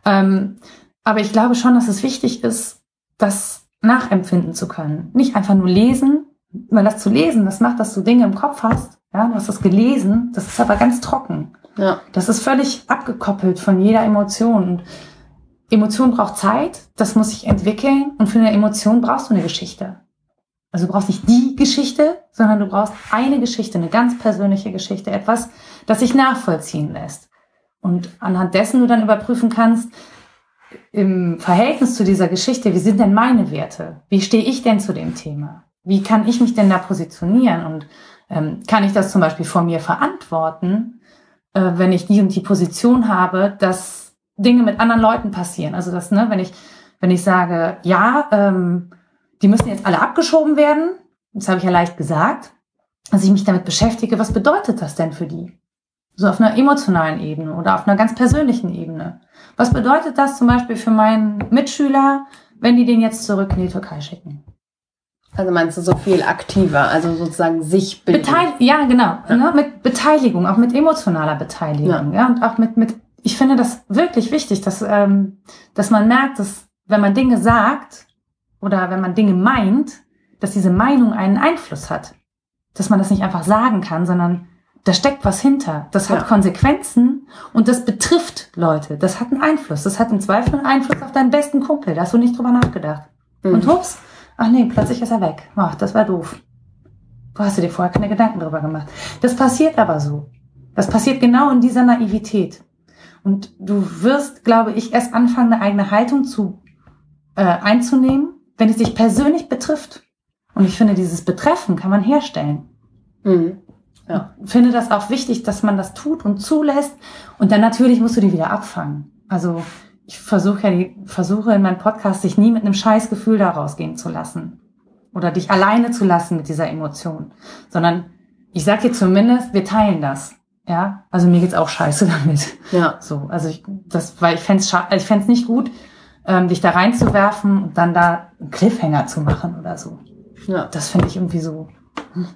Ähm, aber ich glaube schon, dass es wichtig ist, das nachempfinden zu können. Nicht einfach nur lesen, weil das zu lesen, das macht, dass du Dinge im Kopf hast. Ja, du hast das gelesen, das ist aber ganz trocken. ja, Das ist völlig abgekoppelt von jeder Emotion. Und Emotion braucht Zeit, das muss sich entwickeln. Und für eine Emotion brauchst du eine Geschichte. Also du brauchst nicht die Geschichte, sondern du brauchst eine Geschichte, eine ganz persönliche Geschichte, etwas, das sich nachvollziehen lässt. Und anhand dessen du dann überprüfen kannst, im Verhältnis zu dieser Geschichte, wie sind denn meine Werte? Wie stehe ich denn zu dem Thema? Wie kann ich mich denn da positionieren? Und ähm, kann ich das zum Beispiel vor mir verantworten, äh, wenn ich die und die Position habe, dass Dinge mit anderen Leuten passieren? Also das, ne, wenn ich, wenn ich sage, ja, ähm, die müssen jetzt alle abgeschoben werden. Das habe ich ja leicht gesagt. Dass ich mich damit beschäftige, was bedeutet das denn für die? So auf einer emotionalen Ebene oder auf einer ganz persönlichen Ebene. Was bedeutet das zum Beispiel für meinen Mitschüler, wenn die den jetzt zurück in die Türkei schicken? Also meinst du so viel aktiver, also sozusagen sich bilden? Beteil ja, genau. Ja. Ne, mit Beteiligung, auch mit emotionaler Beteiligung. Ja. ja. Und auch mit, mit, ich finde das wirklich wichtig, dass, ähm, dass man merkt, dass wenn man Dinge sagt oder wenn man Dinge meint, dass diese Meinung einen Einfluss hat. Dass man das nicht einfach sagen kann, sondern da steckt was hinter. Das hat ja. Konsequenzen und das betrifft Leute. Das hat einen Einfluss. Das hat im Zweifel einen Einfluss auf deinen besten Kumpel. Da hast du nicht drüber nachgedacht. Mhm. Und hups, ach nee, plötzlich ist er weg. Ach, das war doof. Du hast dir vorher keine Gedanken drüber gemacht. Das passiert aber so. Das passiert genau in dieser Naivität. Und du wirst, glaube ich, erst anfangen, eine eigene Haltung zu äh, einzunehmen, wenn es dich persönlich betrifft. Und ich finde, dieses Betreffen kann man herstellen. Mhm. Ja. Ich finde das auch wichtig, dass man das tut und zulässt. Und dann natürlich musst du die wieder abfangen. Also ich versuche ja die, versuche in meinem Podcast, dich nie mit einem Scheißgefühl da rausgehen zu lassen. Oder dich alleine zu lassen mit dieser Emotion. Sondern ich sag dir zumindest, wir teilen das. Ja, also mir geht's auch scheiße damit. Ja. So, also ich, das, weil ich fände ich fänd's nicht gut, ähm, dich da reinzuwerfen und dann da einen Cliffhanger zu machen oder so. Ja. Das finde ich irgendwie so. Hm.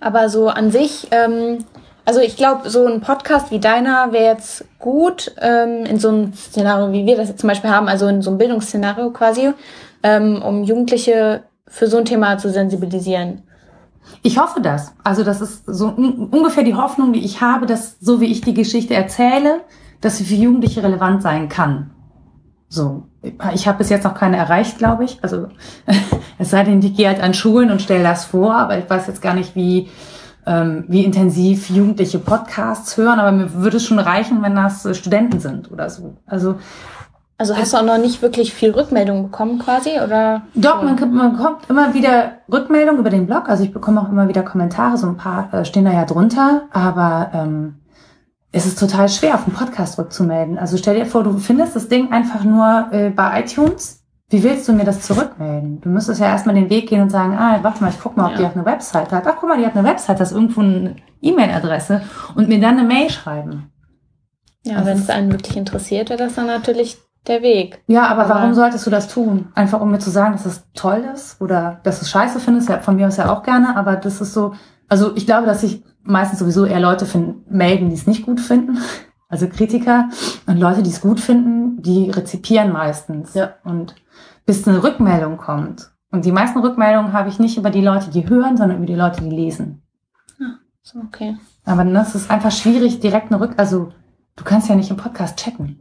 Aber so an sich, ähm, also ich glaube, so ein Podcast wie deiner wäre jetzt gut ähm, in so einem Szenario, wie wir das jetzt zum Beispiel haben, also in so einem Bildungsszenario quasi, ähm, um Jugendliche für so ein Thema zu sensibilisieren. Ich hoffe das. Also das ist so ungefähr die Hoffnung, die ich habe, dass so wie ich die Geschichte erzähle, dass sie für Jugendliche relevant sein kann. So, ich habe bis jetzt noch keine erreicht, glaube ich. Also es sei denn, ich gehe halt an Schulen und stelle das vor, aber ich weiß jetzt gar nicht, wie, ähm, wie intensiv Jugendliche Podcasts hören, aber mir würde es schon reichen, wenn das äh, Studenten sind oder so. Also also hast du auch noch nicht wirklich viel Rückmeldung bekommen quasi, oder? Doch, man, man bekommt immer wieder Rückmeldung über den Blog. Also ich bekomme auch immer wieder Kommentare, so ein paar äh, stehen da ja drunter, aber ähm, es ist total schwer, auf den Podcast rückzumelden. Also stell dir vor, du findest das Ding einfach nur äh, bei iTunes. Wie willst du mir das zurückmelden? Du müsstest ja erstmal den Weg gehen und sagen, ah, warte mal, ich guck mal, ob ja. die auch eine Website hat. Ach, guck mal, die hat eine Website, das ist irgendwo eine E-Mail-Adresse und mir dann eine Mail schreiben. Ja, wenn es einen wirklich interessiert, wäre das dann natürlich der Weg. Ja, aber, aber, warum solltest du das tun? Einfach um mir zu sagen, dass es toll ist oder dass es scheiße findest, ja, von mir aus ja auch gerne, aber das ist so, also ich glaube, dass ich meistens sowieso eher Leute finden, melden, die es nicht gut finden. Also Kritiker und Leute, die es gut finden, die rezipieren meistens. Ja. Und bis eine Rückmeldung kommt. Und die meisten Rückmeldungen habe ich nicht über die Leute, die hören, sondern über die Leute, die lesen. Ja, so okay. Aber das ist einfach schwierig, direkt eine Rück... Also du kannst ja nicht im Podcast chatten.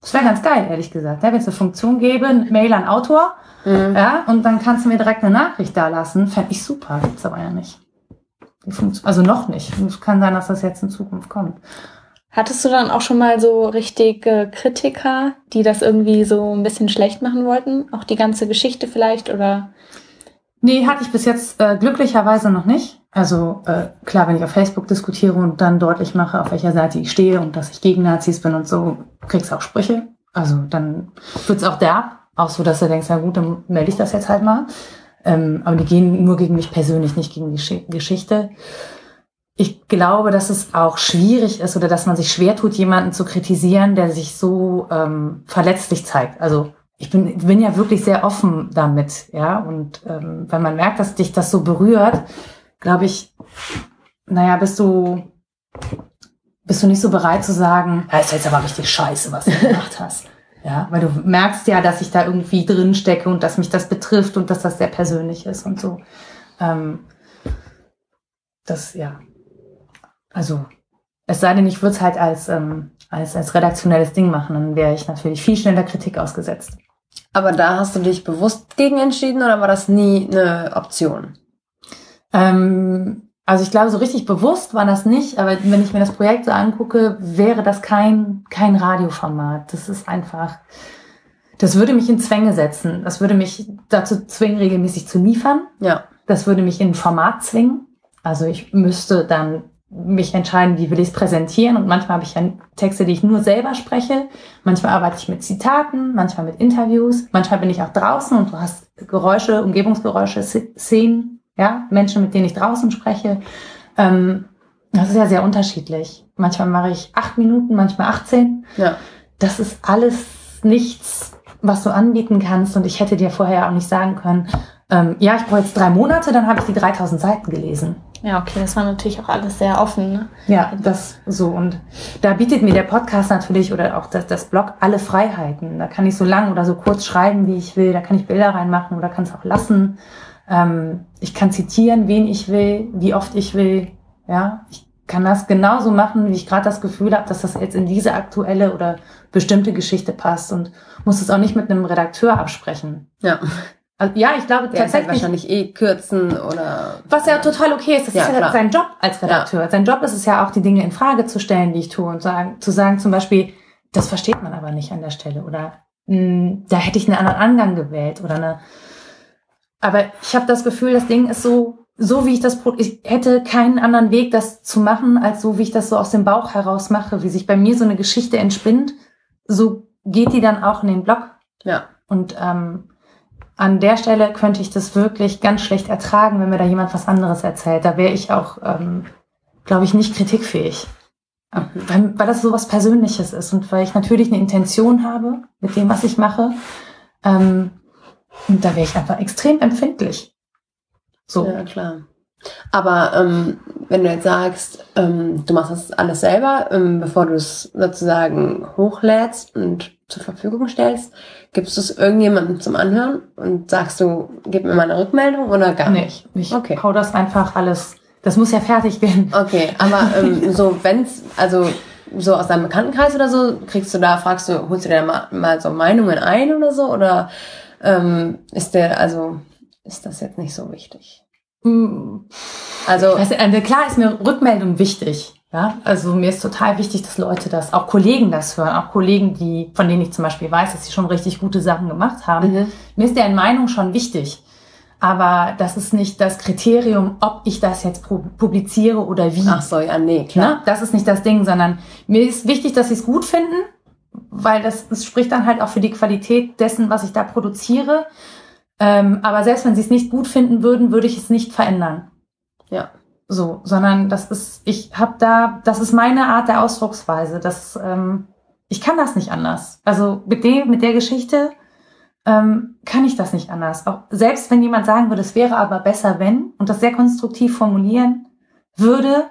Das wäre ganz geil, ehrlich gesagt. Ja, Wenn es eine Funktion gäbe, ein Mail an Autor, mhm. ja, und dann kannst du mir direkt eine Nachricht da lassen, fände ich super. Gibt's aber ja nicht. Also noch nicht. Es kann sein, dass das jetzt in Zukunft kommt. Hattest du dann auch schon mal so richtige Kritiker, die das irgendwie so ein bisschen schlecht machen wollten? Auch die ganze Geschichte vielleicht oder? Nee, hatte ich bis jetzt äh, glücklicherweise noch nicht. Also äh, klar, wenn ich auf Facebook diskutiere und dann deutlich mache, auf welcher Seite ich stehe und dass ich gegen Nazis bin und so, kriegst auch Sprüche. Also dann wird's auch derb. Auch so, dass du denkst, na gut, dann melde ich das jetzt halt mal. Ähm, aber die gehen nur gegen mich persönlich, nicht gegen die Geschichte. Ich glaube, dass es auch schwierig ist oder dass man sich schwer tut, jemanden zu kritisieren, der sich so ähm, verletzlich zeigt. Also ich bin, bin ja wirklich sehr offen damit, ja. Und ähm, wenn man merkt, dass dich das so berührt, glaube ich, naja, bist du bist du nicht so bereit zu sagen, ja, ist jetzt aber richtig scheiße, was du gemacht hast. Ja, weil du merkst ja, dass ich da irgendwie drin stecke und dass mich das betrifft und dass das sehr persönlich ist und so. Ähm, das, ja. Also, es sei denn, ich würde es halt als, ähm, als, als redaktionelles Ding machen, dann wäre ich natürlich viel schneller Kritik ausgesetzt. Aber da hast du dich bewusst gegen entschieden oder war das nie eine Option? Ähm, also ich glaube, so richtig bewusst war das nicht, aber wenn ich mir das Projekt so angucke, wäre das kein, kein Radioformat. Das ist einfach, das würde mich in Zwänge setzen. Das würde mich dazu zwingen, regelmäßig zu liefern. Ja. Das würde mich in ein Format zwingen. Also ich müsste dann mich entscheiden, wie will ich es präsentieren. Und manchmal habe ich ja Texte, die ich nur selber spreche. Manchmal arbeite ich mit Zitaten, manchmal mit Interviews. Manchmal bin ich auch draußen und du hast Geräusche, Umgebungsgeräusche, Szenen, ja, Menschen, mit denen ich draußen spreche. Ähm, das ist ja sehr unterschiedlich. Manchmal mache ich acht Minuten, manchmal 18. Ja. Das ist alles nichts, was du anbieten kannst. Und ich hätte dir vorher auch nicht sagen können, ähm, ja, ich brauche jetzt drei Monate, dann habe ich die 3000 Seiten gelesen. Ja, okay, das war natürlich auch alles sehr offen. Ne? Ja, das so. Und da bietet mir der Podcast natürlich oder auch das, das Blog alle Freiheiten. Da kann ich so lang oder so kurz schreiben, wie ich will. Da kann ich Bilder reinmachen oder kann es auch lassen. Ähm, ich kann zitieren, wen ich will, wie oft ich will. Ja, ich kann das genauso machen, wie ich gerade das Gefühl habe, dass das jetzt in diese aktuelle oder bestimmte Geschichte passt und muss es auch nicht mit einem Redakteur absprechen. Ja. Also, ja, ich glaube Der ist halt tatsächlich. wahrscheinlich eh kürzen oder. Was ja total okay ist, das Ja, ist ja klar. sein Job als Redakteur. Sein Job ist es ja auch, die Dinge in Frage zu stellen, die ich tue und sagen, zu sagen zum Beispiel, das versteht man aber nicht an der Stelle oder mh, da hätte ich einen anderen Angang gewählt oder eine. Aber ich habe das Gefühl, das Ding ist so, so wie ich das, ich hätte keinen anderen Weg, das zu machen, als so wie ich das so aus dem Bauch heraus mache, wie sich bei mir so eine Geschichte entspinnt, so geht die dann auch in den Blog Ja. und ähm, an der Stelle könnte ich das wirklich ganz schlecht ertragen, wenn mir da jemand was anderes erzählt. Da wäre ich auch, ähm, glaube ich, nicht kritikfähig. Ähm, Weil, weil das so was Persönliches ist und weil ich natürlich eine Intention habe mit dem, was ich mache. Ähm, und da wäre ich einfach extrem empfindlich. So. Ja, klar. Aber ähm, wenn du jetzt sagst, ähm, du machst das alles selber, ähm, bevor du es sozusagen hochlädst und zur Verfügung stellst, gibst du es irgendjemandem zum Anhören und sagst du, gib mir mal eine Rückmeldung oder gar Nee, nicht? ich Okay. hau das einfach alles. Das muss ja fertig werden. Okay, aber ähm, so wenn's, also so aus deinem Bekanntenkreis oder so, kriegst du da, fragst du, holst du dir da mal, mal so Meinungen ein oder so? Oder ähm, ist der, also ist das jetzt nicht so wichtig? Hm, Also du, also klar ist mir Rückmeldung wichtig. Ja, also mir ist total wichtig, dass Leute das, auch Kollegen das hören, auch Kollegen, die, von denen ich zum Beispiel weiß, dass sie schon richtig gute Sachen gemacht haben. Mhm. Mir ist deren Meinung schon wichtig. Aber das ist nicht das Kriterium, ob ich das jetzt pu- publiziere oder wie. ach so, ja, nee, klar. Ne? Das ist nicht das Ding, sondern mir ist wichtig, dass sie es gut finden, weil das, das spricht dann halt auch für die Qualität dessen, was ich da produziere. Ähm, aber selbst wenn sie es nicht gut finden würden, würde ich es nicht verändern. Ja. So, sondern das ist, ich habe da, das ist meine Art der Ausdrucksweise. Das, ähm, ich kann das nicht anders. Also mit dem, mit der Geschichte ähm, kann ich das nicht anders. Auch selbst wenn jemand sagen würde, es wäre aber besser, wenn und das sehr konstruktiv formulieren würde,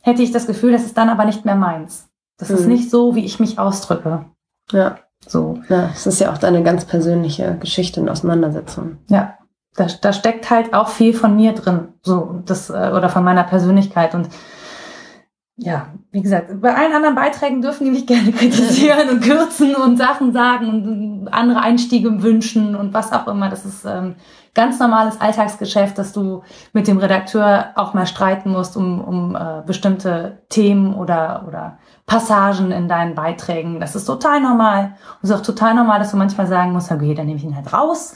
hätte ich das Gefühl, das ist dann aber nicht mehr meins. Das ist Mhm. nicht so, wie ich mich ausdrücke. Ja. So, Ja, es ist ja auch deine ganz persönliche Geschichte und Auseinandersetzung. ja. Da, da steckt halt auch viel von mir drin, so das äh, oder von meiner Persönlichkeit und ja, wie gesagt, bei allen anderen Beiträgen dürfen die mich gerne kritisieren und kürzen und Sachen sagen und andere Einstiege wünschen und was auch immer. Das ist ähm, ganz normales Alltagsgeschäft, dass du mit dem Redakteur auch mal streiten musst um, um äh, bestimmte Themen oder, oder Passagen in deinen Beiträgen. Das ist total normal. Und es ist auch total normal, dass du manchmal sagen musst, okay, dann nehme ich ihn halt raus.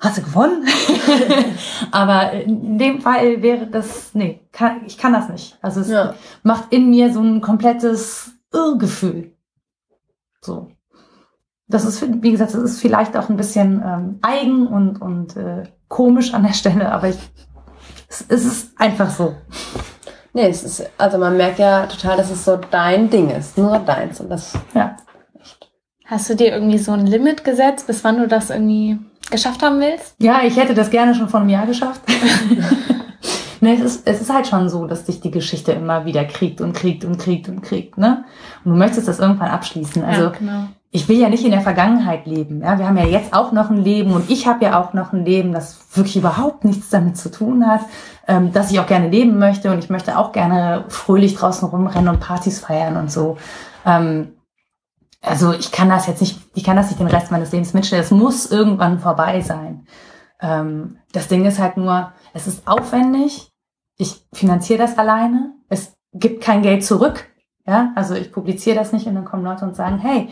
Hast du gewonnen? Aber in dem Fall wäre das, nee, kann, ich kann das nicht. Also es Ja. macht in mir so ein komplettes Irrgefühl. So. Das ist, wie gesagt, das ist vielleicht auch ein bisschen ähm, eigen und, und äh, komisch an der Stelle, aber ich, es, es ist einfach so. Nee, es ist, also man merkt ja total, dass es so dein Ding ist, nur deins. Und das, Ja. Hast du dir irgendwie so ein Limit gesetzt, bis wann du das irgendwie geschafft haben willst? Ja, ich hätte das gerne schon vor einem Jahr geschafft. ne, es, ist, es ist halt schon so, dass dich die Geschichte immer wieder kriegt und kriegt und kriegt und kriegt, ne? Und du möchtest das irgendwann abschließen. Also ja, genau. Ich will ja nicht in der Vergangenheit leben. Ja, wir haben ja jetzt auch noch ein Leben und ich habe ja auch noch ein Leben, das wirklich überhaupt nichts damit zu tun hat, ähm, dass ich auch gerne leben möchte und ich möchte auch gerne fröhlich draußen rumrennen und Partys feiern und so. Ähm, also ich kann das jetzt nicht, ich kann das nicht den Rest meines Lebens mitstellen. Es muss irgendwann vorbei sein. Ähm, das Ding ist halt nur, es ist aufwendig. Ich finanziere das alleine. Es gibt kein Geld zurück. Ja, also ich publiziere das nicht und dann kommen Leute und sagen, hey,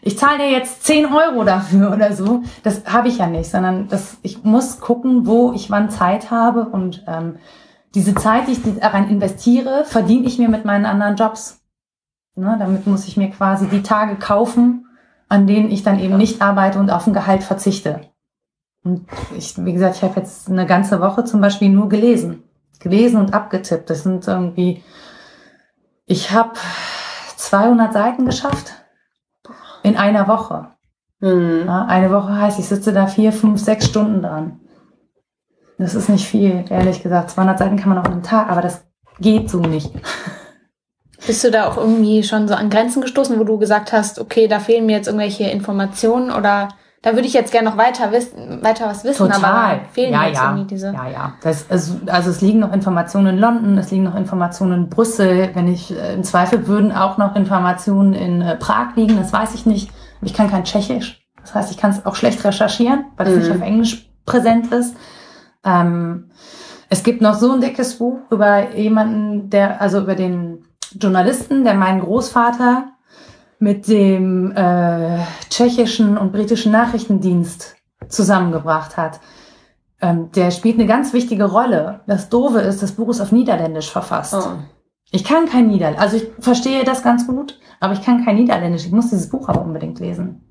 ich zahle dir jetzt 10 Euro dafür oder so. Das habe ich ja nicht, sondern das, ich muss gucken, wo ich wann Zeit habe und ähm, diese Zeit, die ich daran investiere, verdiene ich mir mit meinen anderen Jobs. Ne, damit muss ich mir quasi die Tage kaufen, an denen ich dann eben nicht arbeite und auf ein Gehalt verzichte. Und ich, wie gesagt, ich habe jetzt eine ganze Woche zum Beispiel nur gelesen. Gelesen und abgetippt. Das sind irgendwie, ich habe 200 Seiten geschafft in einer Woche. Mhm. Eine Woche heißt, ich sitze da vier, fünf, sechs Stunden dran. Das ist nicht viel, ehrlich gesagt. 200 Seiten kann man auch am Tag, aber das geht so nicht. Bist du da auch irgendwie schon so an Grenzen gestoßen, wo du gesagt hast, okay, da fehlen mir jetzt irgendwelche Informationen oder da würde ich jetzt gerne noch weiter wissen, weiter was wissen, aber fehlen ja, jetzt ja. irgendwie diese. Ja, ja. Das, also, also es liegen noch Informationen in London, es liegen noch Informationen in Brüssel. Wenn ich äh, im Zweifel würden auch noch Informationen in äh, Prag liegen, das weiß ich nicht. Ich kann kein Tschechisch. Das heißt, ich kann es auch schlecht recherchieren, weil es Mhm. nicht auf Englisch präsent ist. Ähm, es gibt noch so ein dickes Buch über jemanden, der, also über den Journalisten, der meinen Großvater mit dem äh, tschechischen und britischen Nachrichtendienst zusammengebracht hat. Ähm, der spielt eine ganz wichtige Rolle. Das Doofe ist, das Buch ist auf Niederländisch verfasst. Oh. Ich kann kein Niederländisch. Also ich verstehe das ganz gut, aber ich kann kein Niederländisch. Ich muss dieses Buch aber unbedingt lesen.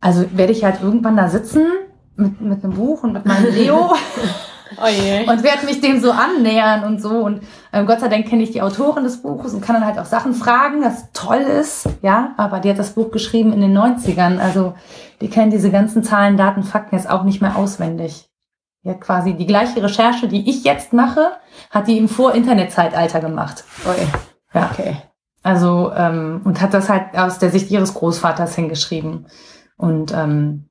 Also werde ich halt irgendwann da sitzen mit, mit einem Buch und mit meinem Leo Oh und werde mich dem so annähern und so. Und ähm, Gott sei Dank kenne ich die Autorin des Buches und kann dann halt auch Sachen fragen, das toll ist. Ja, aber die hat das Buch geschrieben in den 90ern. Also die kennt diese ganzen Zahlen, Daten, Fakten jetzt auch nicht mehr auswendig. Hat quasi die gleiche Recherche, die ich jetzt mache, hat die im Vor-Internet-Zeitalter gemacht. Ui. Ja. Okay. Also, ähm, und hat das halt aus der Sicht ihres Großvaters hingeschrieben. Und ähm,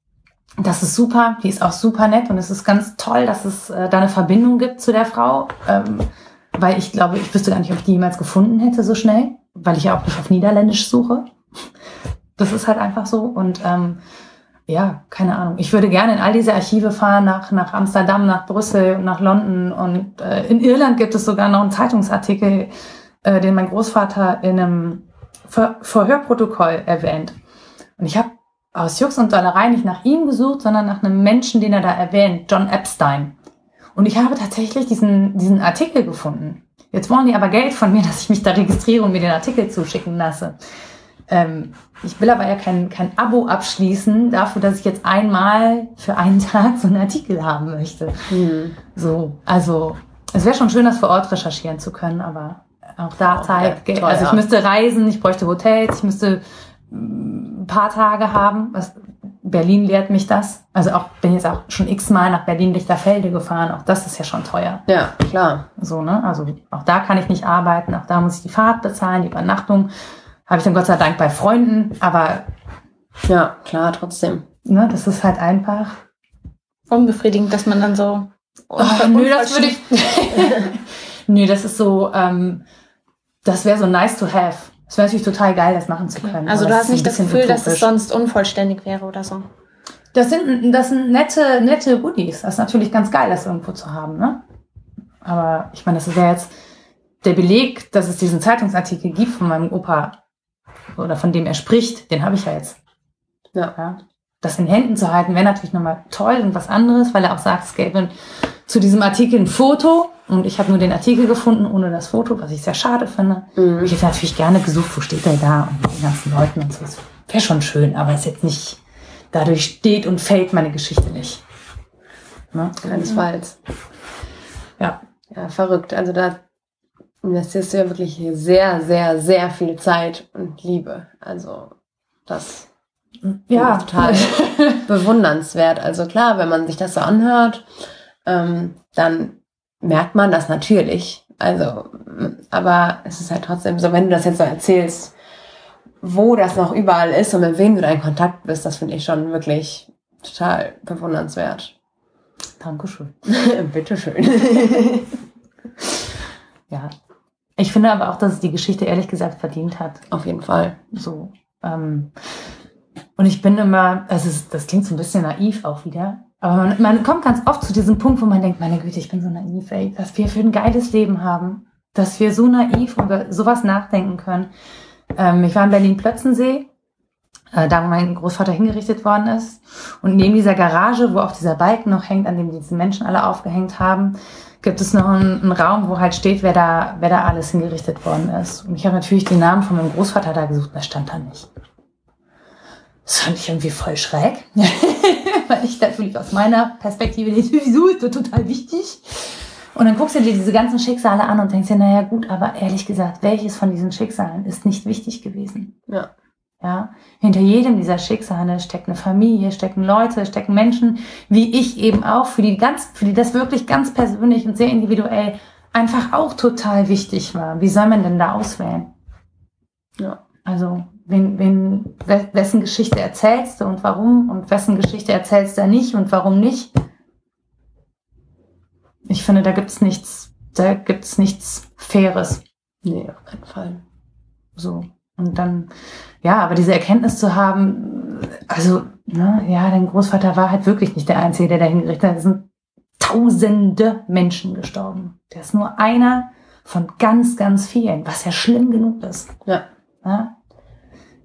das ist super, die ist auch super nett und es ist ganz toll, dass es äh, da eine Verbindung gibt zu der Frau. Ähm, weil ich glaube, ich wüsste gar nicht, ob ich die jemals gefunden hätte so schnell, weil ich ja auch nicht auf Niederländisch suche. Das ist halt einfach so. Und ähm, ja, keine Ahnung. Ich würde gerne in all diese Archive fahren, nach, nach Amsterdam, nach Brüssel nach London. Und äh, in Irland gibt es sogar noch einen Zeitungsartikel, äh, den mein Großvater in einem Ver Verhörprotokoll erwähnt. Und ich habe aus Jux und Dollerei nicht nach ihm gesucht, sondern nach einem Menschen, den er da erwähnt, John Epstein. Und ich habe tatsächlich diesen, diesen Artikel gefunden. Jetzt wollen die aber Geld von mir, dass ich mich da registriere und mir den Artikel zuschicken lasse. Ähm, ich will aber ja kein, kein Abo abschließen dafür, dass ich jetzt einmal für einen Tag so einen Artikel haben möchte. Hm. So, also es wäre schon schön, das vor Ort recherchieren zu können, aber auch da Zeit, teuer. Also ich müsste reisen, ich bräuchte Hotels, ich müsste paar Tage haben. Was, Berlin lehrt mich das. Also auch bin jetzt auch schon x-mal nach Berlin-Lichterfelde gefahren. Auch das ist ja schon teuer. Ja, klar. So, ne? Also auch da kann ich nicht arbeiten, auch da muss ich die Fahrt bezahlen, die Übernachtung. Habe ich dann Gott sei Dank bei Freunden, aber Ja, klar, trotzdem. ne, das ist halt einfach. Unbefriedigend, dass man dann so. Oh, nö, das würde ich. nö, das ist so, ähm, das wäre so nice to have. Es wäre natürlich total geil, das machen zu können. Also du hast nicht das Gefühl, dass es utopisch. sonst unvollständig wäre oder so. Das sind, das sind nette, nette Goodies. Das ist natürlich ganz geil, das irgendwo zu haben, ne? Aber ich meine, das ist ja jetzt der Beleg, dass es diesen Zeitungsartikel gibt von meinem Opa oder von dem er spricht, den habe ich ja jetzt. Ja. Ja. Das in Händen zu halten, wäre natürlich nochmal toll und was anderes, weil er auch sagt, es gäbe zu diesem Artikel ein Foto und ich habe nur den Artikel gefunden ohne das Foto, was ich sehr schade finde. Mhm. Ich hätte natürlich gerne gesucht, wo steht er da und mit den ganzen Leuten und so. Das wäre schon schön, aber es ist jetzt nicht, dadurch steht und fällt meine Geschichte nicht. Ne? Keinesfalls. Ja. Ja, verrückt. Also da investierst du ja wirklich sehr, sehr, sehr viel Zeit und Liebe. Also das Ja, ist total bewundernswert. Also klar, wenn man sich das so anhört, ähm, dann merkt man das natürlich. Also, aber es ist halt trotzdem so, wenn du das jetzt so erzählst, wo das noch überall ist und mit wem du da in Kontakt bist, das finde ich schon wirklich total bewundernswert. Dankeschön. Bitteschön. Ja. Ich finde aber auch, dass es die Geschichte ehrlich gesagt verdient hat. Auf jeden Fall. So. Ähm, und ich bin immer, also das klingt so ein bisschen naiv auch wieder, aber man, man kommt ganz oft zu diesem Punkt, wo man denkt, meine Güte, ich bin so naiv, ey, dass wir für ein geiles Leben haben, dass wir so naiv über sowas nachdenken können. Ähm, ich war in Berlin-Plötzensee äh, da wo mein Großvater hingerichtet worden ist. Und neben dieser Garage, wo auch dieser Balken noch hängt, an dem diese Menschen alle aufgehängt haben, gibt es noch einen, einen Raum, wo halt steht, wer da, wer da alles hingerichtet worden ist. Und ich habe natürlich den Namen von meinem Großvater da gesucht, der stand da nicht. Das fand ich irgendwie voll schräg, weil ich natürlich aus meiner Perspektive nicht, wieso ist das total wichtig? Und dann guckst du dir diese ganzen Schicksale an und denkst dir, naja gut, aber ehrlich gesagt, welches von diesen Schicksalen ist nicht wichtig gewesen? Ja. Ja, hinter jedem dieser Schicksale steckt eine Familie, stecken Leute, stecken Menschen, wie ich eben auch, für die ganz, für die das wirklich ganz persönlich und sehr individuell einfach auch total wichtig war. Wie soll man denn da auswählen? Ja. Also, wen, wen, wessen Geschichte erzählst du und warum und wessen Geschichte erzählst du nicht und warum nicht? Ich finde, da gibt's nichts, da gibt's nichts Faires. Nee, auf keinen Fall. So. Und dann, ja, aber diese Erkenntnis zu haben, also, ne, ja, dein Großvater war halt wirklich nicht der Einzige, der da hingerichtet hat. Es sind tausende Menschen gestorben. Der ist nur einer von ganz, ganz vielen, was ja schlimm genug ist. Ja. Ja?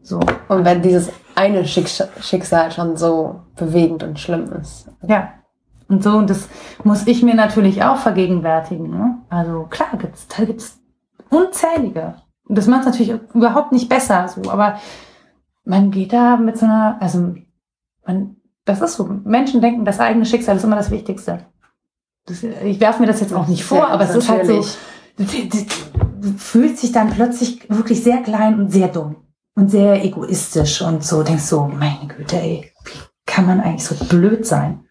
So. Und wenn dieses eine Schicks- Schicksal schon so bewegend und schlimm ist. Ja. Und so, und das muss ich mir natürlich auch vergegenwärtigen. Ne? Also klar, gibt's, da gibt's unzählige. Und das macht natürlich überhaupt nicht besser, so, aber man geht da mit so einer, also man, das ist so. Menschen denken, das eigene Schicksal ist immer das Wichtigste. Das, ich werfe mir das jetzt auch nicht vor, Ja, aber es ist halt so, du, du, du fühlst dich dann plötzlich wirklich sehr klein und sehr dumm und sehr egoistisch und so denkst so, meine Güte, ey, wie kann man eigentlich so blöd sein?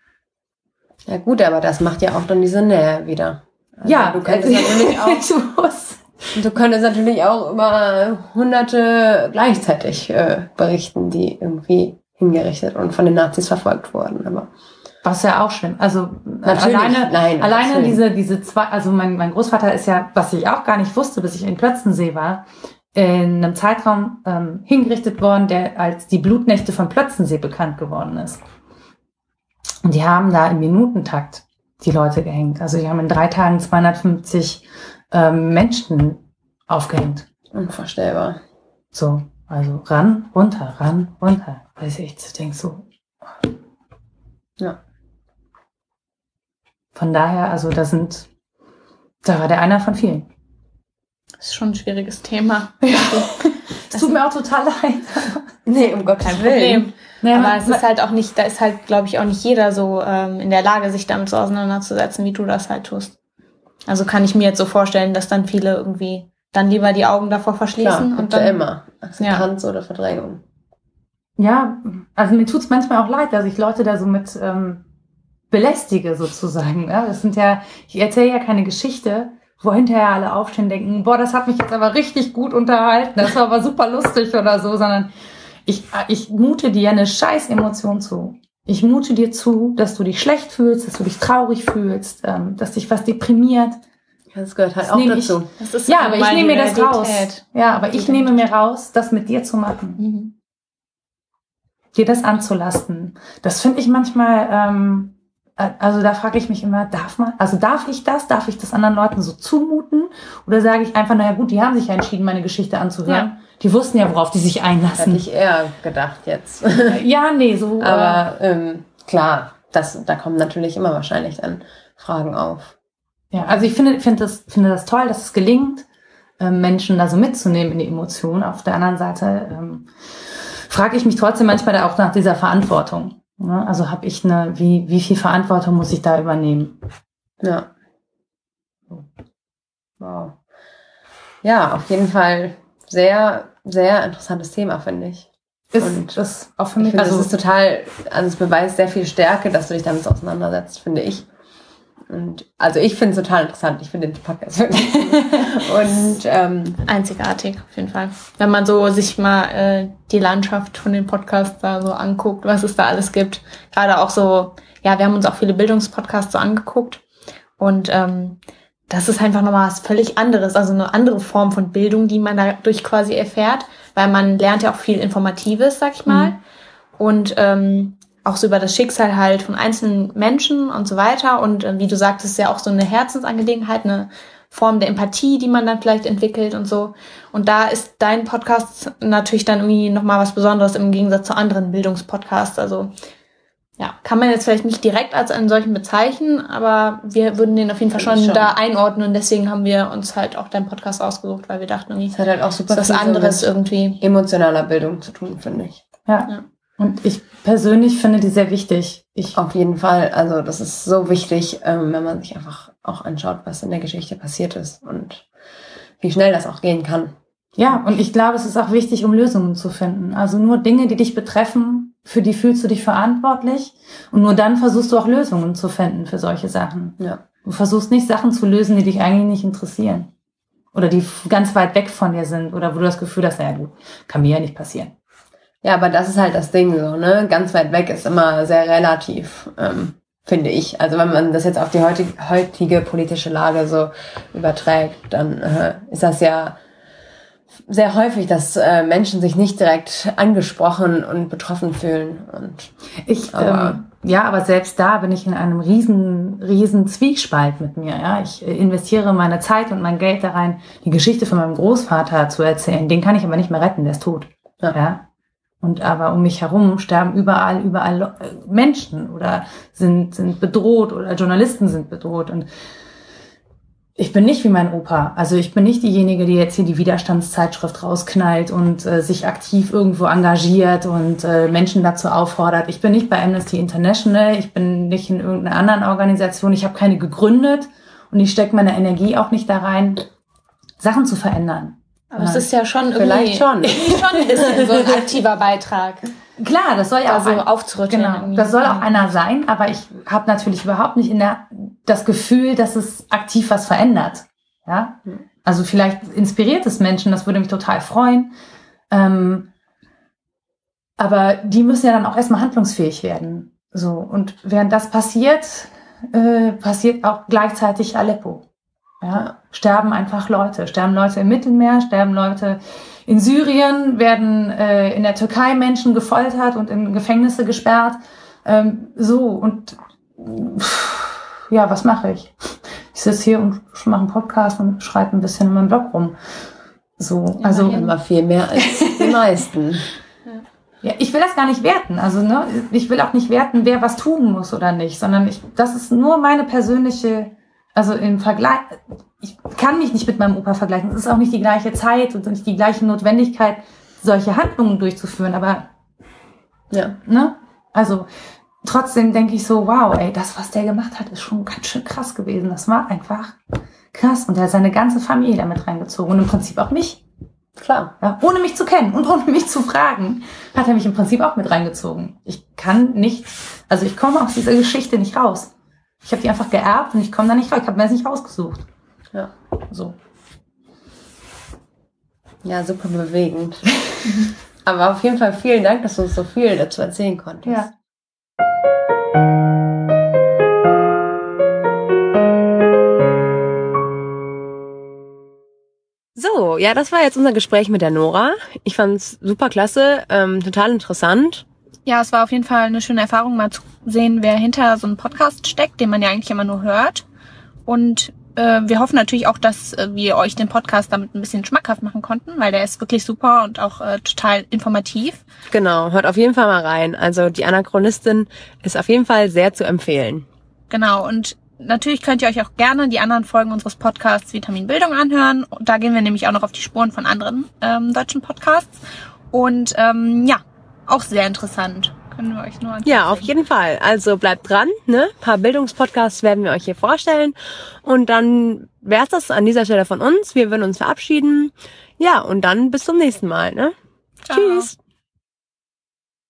Ja gut, aber das macht ja auch dann diese Nähe wieder. Also ja, du könntest natürlich auch, du könntest natürlich auch über hunderte gleichzeitig äh, berichten, die irgendwie hingerichtet und von den Nazis verfolgt wurden. Aber Was ja auch schlimm. Also Natürlich, alleine, nein, alleine natürlich. diese, diese zwei, also mein, mein Großvater ist ja, was ich auch gar nicht wusste, bis ich in Plötzensee war, in einem Zeitraum ähm, hingerichtet worden, der als die Blutnächte von Plötzensee bekannt geworden ist. Und die haben da im Minutentakt die Leute gehängt. Also die haben in drei Tagen 250 ähm, Menschen aufgehängt. unvorstellbar. So, also ran, runter, ran, runter. Weiß ich, ich denk so. Ja. Von daher, also da sind, da war der einer von vielen. Das ist schon ein schwieriges Thema. Es tut mir auch total leid. Nee, um Gottes Kein Problem. Ja, Aber man- es ist halt auch nicht, da ist halt, glaube ich, auch nicht jeder so ähm, in der Lage, sich damit so auseinanderzusetzen, wie du das halt tust. Also kann ich mir jetzt so vorstellen, dass dann viele irgendwie dann lieber die Augen davor Klar, verschließen und und ja dann immer. Akzeptanz oder Verdrängung. Ja, also mir tut's manchmal auch leid, dass ich Leute da so mit ähm, belästige sozusagen. Ja, das sind ja, ich erzähle ja keine Geschichte, wo hinterher alle aufstehen denken, boah, das hat mich jetzt aber richtig gut unterhalten, das war aber super lustig oder so, sondern ich, ich mute dir eine scheiß Emotion zu. Ich mute dir zu, dass du dich schlecht fühlst, dass du dich traurig fühlst, ähm, dass dich was deprimiert. Das gehört halt Das auch ich- dazu. das ist Ja, nun aber ich nehme mir das raus. Ja, aber ich nehme mir raus, das mit dir zu machen. Mhm. dir das anzulasten. Das finde ich manchmal, ähm, äh, also da frage ich mich immer, darf man, also darf ich das, darf ich das anderen Leuten so zumuten? Oder sage ich einfach, naja gut, die haben sich ja entschieden, meine Geschichte anzuhören. Die wussten ja, worauf die sich Hätte einlassen. ich eher gedacht jetzt. ja, nee, so. äh, Aber ähm, klar, das, da kommen natürlich immer wahrscheinlich dann Fragen auf. Ja, also ich finde, finde das, finde das toll, dass es gelingt, ähm, Menschen da so mitzunehmen in die Emotionen. Auf der anderen Seite ähm, frage ich mich trotzdem manchmal da auch nach dieser Verantwortung. Ne? Also habe ich eine, wie, wie viel Verantwortung muss ich da übernehmen? Ja. Wow. Ja, auf jeden Fall sehr, sehr interessantes Thema, finde ich. Ist, Und ist auch für Ich mich, finde, also das ist total, also es beweist sehr viel Stärke, dass du dich damit auseinandersetzt, finde ich. Und also ich finde es total interessant. Ich finde den Podcast wirklich. Und ähm, Einzigartig, auf jeden Fall. Wenn man so sich mal äh, die Landschaft von den Podcasts da so anguckt, was es da alles gibt. Gerade auch so, ja, wir haben uns auch viele Bildungspodcasts so angeguckt. Und ähm, das ist einfach nochmal was völlig anderes, also eine andere Form von Bildung, die man dadurch quasi erfährt, weil man lernt ja auch viel Informatives, sag ich mal. Und ähm, auch so über das Schicksal halt von einzelnen Menschen und so weiter. Und äh, wie du sagtest, ist ja auch so eine Herzensangelegenheit, eine Form der Empathie, die man dann vielleicht entwickelt und so. Und da ist dein Podcast natürlich dann irgendwie nochmal was Besonderes im Gegensatz zu anderen Bildungspodcasts. Also ja, kann man jetzt vielleicht nicht direkt als einen solchen bezeichnen, aber wir würden den auf jeden Fall schon, schon. da einordnen und deswegen haben wir uns halt auch deinen Podcast ausgesucht, weil wir dachten irgendwie, Das hat halt auch super das was anderes mit irgendwie. emotionaler Bildung zu tun, finde ich. Ja. Ja. Und ich persönlich finde die sehr wichtig. Ich, Auf jeden Fall. Also das ist so wichtig, ähm, wenn man sich einfach auch anschaut, was in der Geschichte passiert ist und wie schnell das auch gehen kann. ja, und ich glaube, es ist auch wichtig, um Lösungen zu finden. Also nur Dinge, die dich betreffen, für die fühlst du dich verantwortlich. Und nur dann versuchst du auch Lösungen zu finden für solche Sachen. Ja. Du versuchst nicht Sachen zu lösen, die dich eigentlich nicht interessieren. Oder die ganz weit weg von dir sind. Oder wo du das Gefühl hast, naja gut, kann mir ja nicht passieren. Ja, aber das ist halt das Ding so, ne? Ganz weit weg ist immer sehr relativ, ähm, finde ich. Also wenn man das jetzt auf die heutige, heutige politische Lage so überträgt, dann äh, ist das ja sehr häufig, dass äh, Menschen sich nicht direkt angesprochen und betroffen fühlen. Und Ich, Aber- ähm, ja, aber selbst da bin ich in einem riesen, riesen Zwiespalt mit mir. Ja, ich äh, investiere meine Zeit und mein Geld da rein, die Geschichte von meinem Großvater zu erzählen. Den kann ich aber nicht mehr retten, der ist tot. Ja. Ja. Und aber um mich herum sterben überall, überall äh, Menschen oder sind, sind bedroht oder Journalisten sind bedroht. Und ich bin nicht wie mein Opa. Also ich bin nicht diejenige, die jetzt hier die Widerstandszeitschrift rausknallt und äh, sich aktiv irgendwo engagiert und äh, Menschen dazu auffordert. Ich bin nicht bei Amnesty International, ich bin nicht in irgendeiner anderen Organisation, ich habe keine gegründet und ich stecke meine Energie auch nicht da rein, Sachen zu verändern. Aber es ist ja schon irgendwie Vielleicht schon. schon ein bisschen so ein aktiver Beitrag, Klar, das soll ja da auch ein, aufzurütteln. Genau, irgendwie. das soll auch einer sein, aber ich habe natürlich überhaupt nicht in der, das Gefühl, dass es aktiv was verändert. Ja, also vielleicht inspiriert es Menschen, das würde mich total freuen. Ähm, aber die müssen ja dann auch erstmal handlungsfähig werden. So und während das passiert, äh, passiert auch gleichzeitig Aleppo. Ja, sterben einfach Leute, sterben Leute im Mittelmeer, sterben Leute in Syrien, werden äh, in der Türkei Menschen gefoltert und in Gefängnisse gesperrt. Ähm, so und pff, ja, was mache ich? Ich sitze hier und mache einen Podcast und schreibe ein bisschen in meinem Blog rum. So, also immer viel mehr als die meisten. ja, ich will das gar nicht werten. Also ne, ich will auch nicht werten, wer was tun muss oder nicht, sondern ich, das ist nur meine persönliche, also im Vergleich. Ich kann mich nicht mit meinem Opa vergleichen. Es ist auch nicht die gleiche Zeit und nicht die gleiche Notwendigkeit, solche Handlungen durchzuführen. Aber Ja. ne, also trotzdem denke ich so, wow, ey, das, was der gemacht hat, ist schon ganz schön krass gewesen. Das war einfach krass. Und er hat seine ganze Familie damit reingezogen und im Prinzip auch mich. Klar. Ja, ohne mich zu kennen und ohne mich zu fragen, hat er mich im Prinzip auch mit reingezogen. Ich kann nicht, also ich komme aus dieser Geschichte nicht raus. Ich habe die einfach geerbt und ich komme da nicht raus. Ich habe mir das nicht rausgesucht. Ja. So. Ja, super bewegend. Aber auf jeden Fall vielen Dank, dass du uns so viel dazu erzählen konntest. Ja. So, ja, das war jetzt unser Gespräch mit der Nora. Ich fand's super klasse, ähm, total interessant. Ja, es war auf jeden Fall eine schöne Erfahrung, mal zu sehen, wer hinter so einem Podcast steckt, den man ja eigentlich immer nur hört. Und äh, wir hoffen natürlich auch, dass äh, wir euch den Podcast damit ein bisschen schmackhaft machen konnten, weil der ist wirklich super und auch äh, total informativ. Genau, hört auf jeden Fall mal rein. Also die Anachronistin ist auf jeden Fall sehr zu empfehlen. Genau, und natürlich könnt ihr euch auch gerne die anderen Folgen unseres Podcasts Vitamin Bildung anhören. Da gehen wir nämlich auch noch auf die Spuren von anderen ähm, deutschen Podcasts. Und ähm, ja, auch sehr interessant. Können wir euch nur ans Ja, auf jeden Fall. Also bleibt dran, ne? Ein paar Bildungspodcasts werden wir euch hier vorstellen. Und dann wär's das an dieser Stelle von uns. Wir würden uns verabschieden. Ja, und dann bis zum nächsten Mal, ne? Ciao. Tschüss.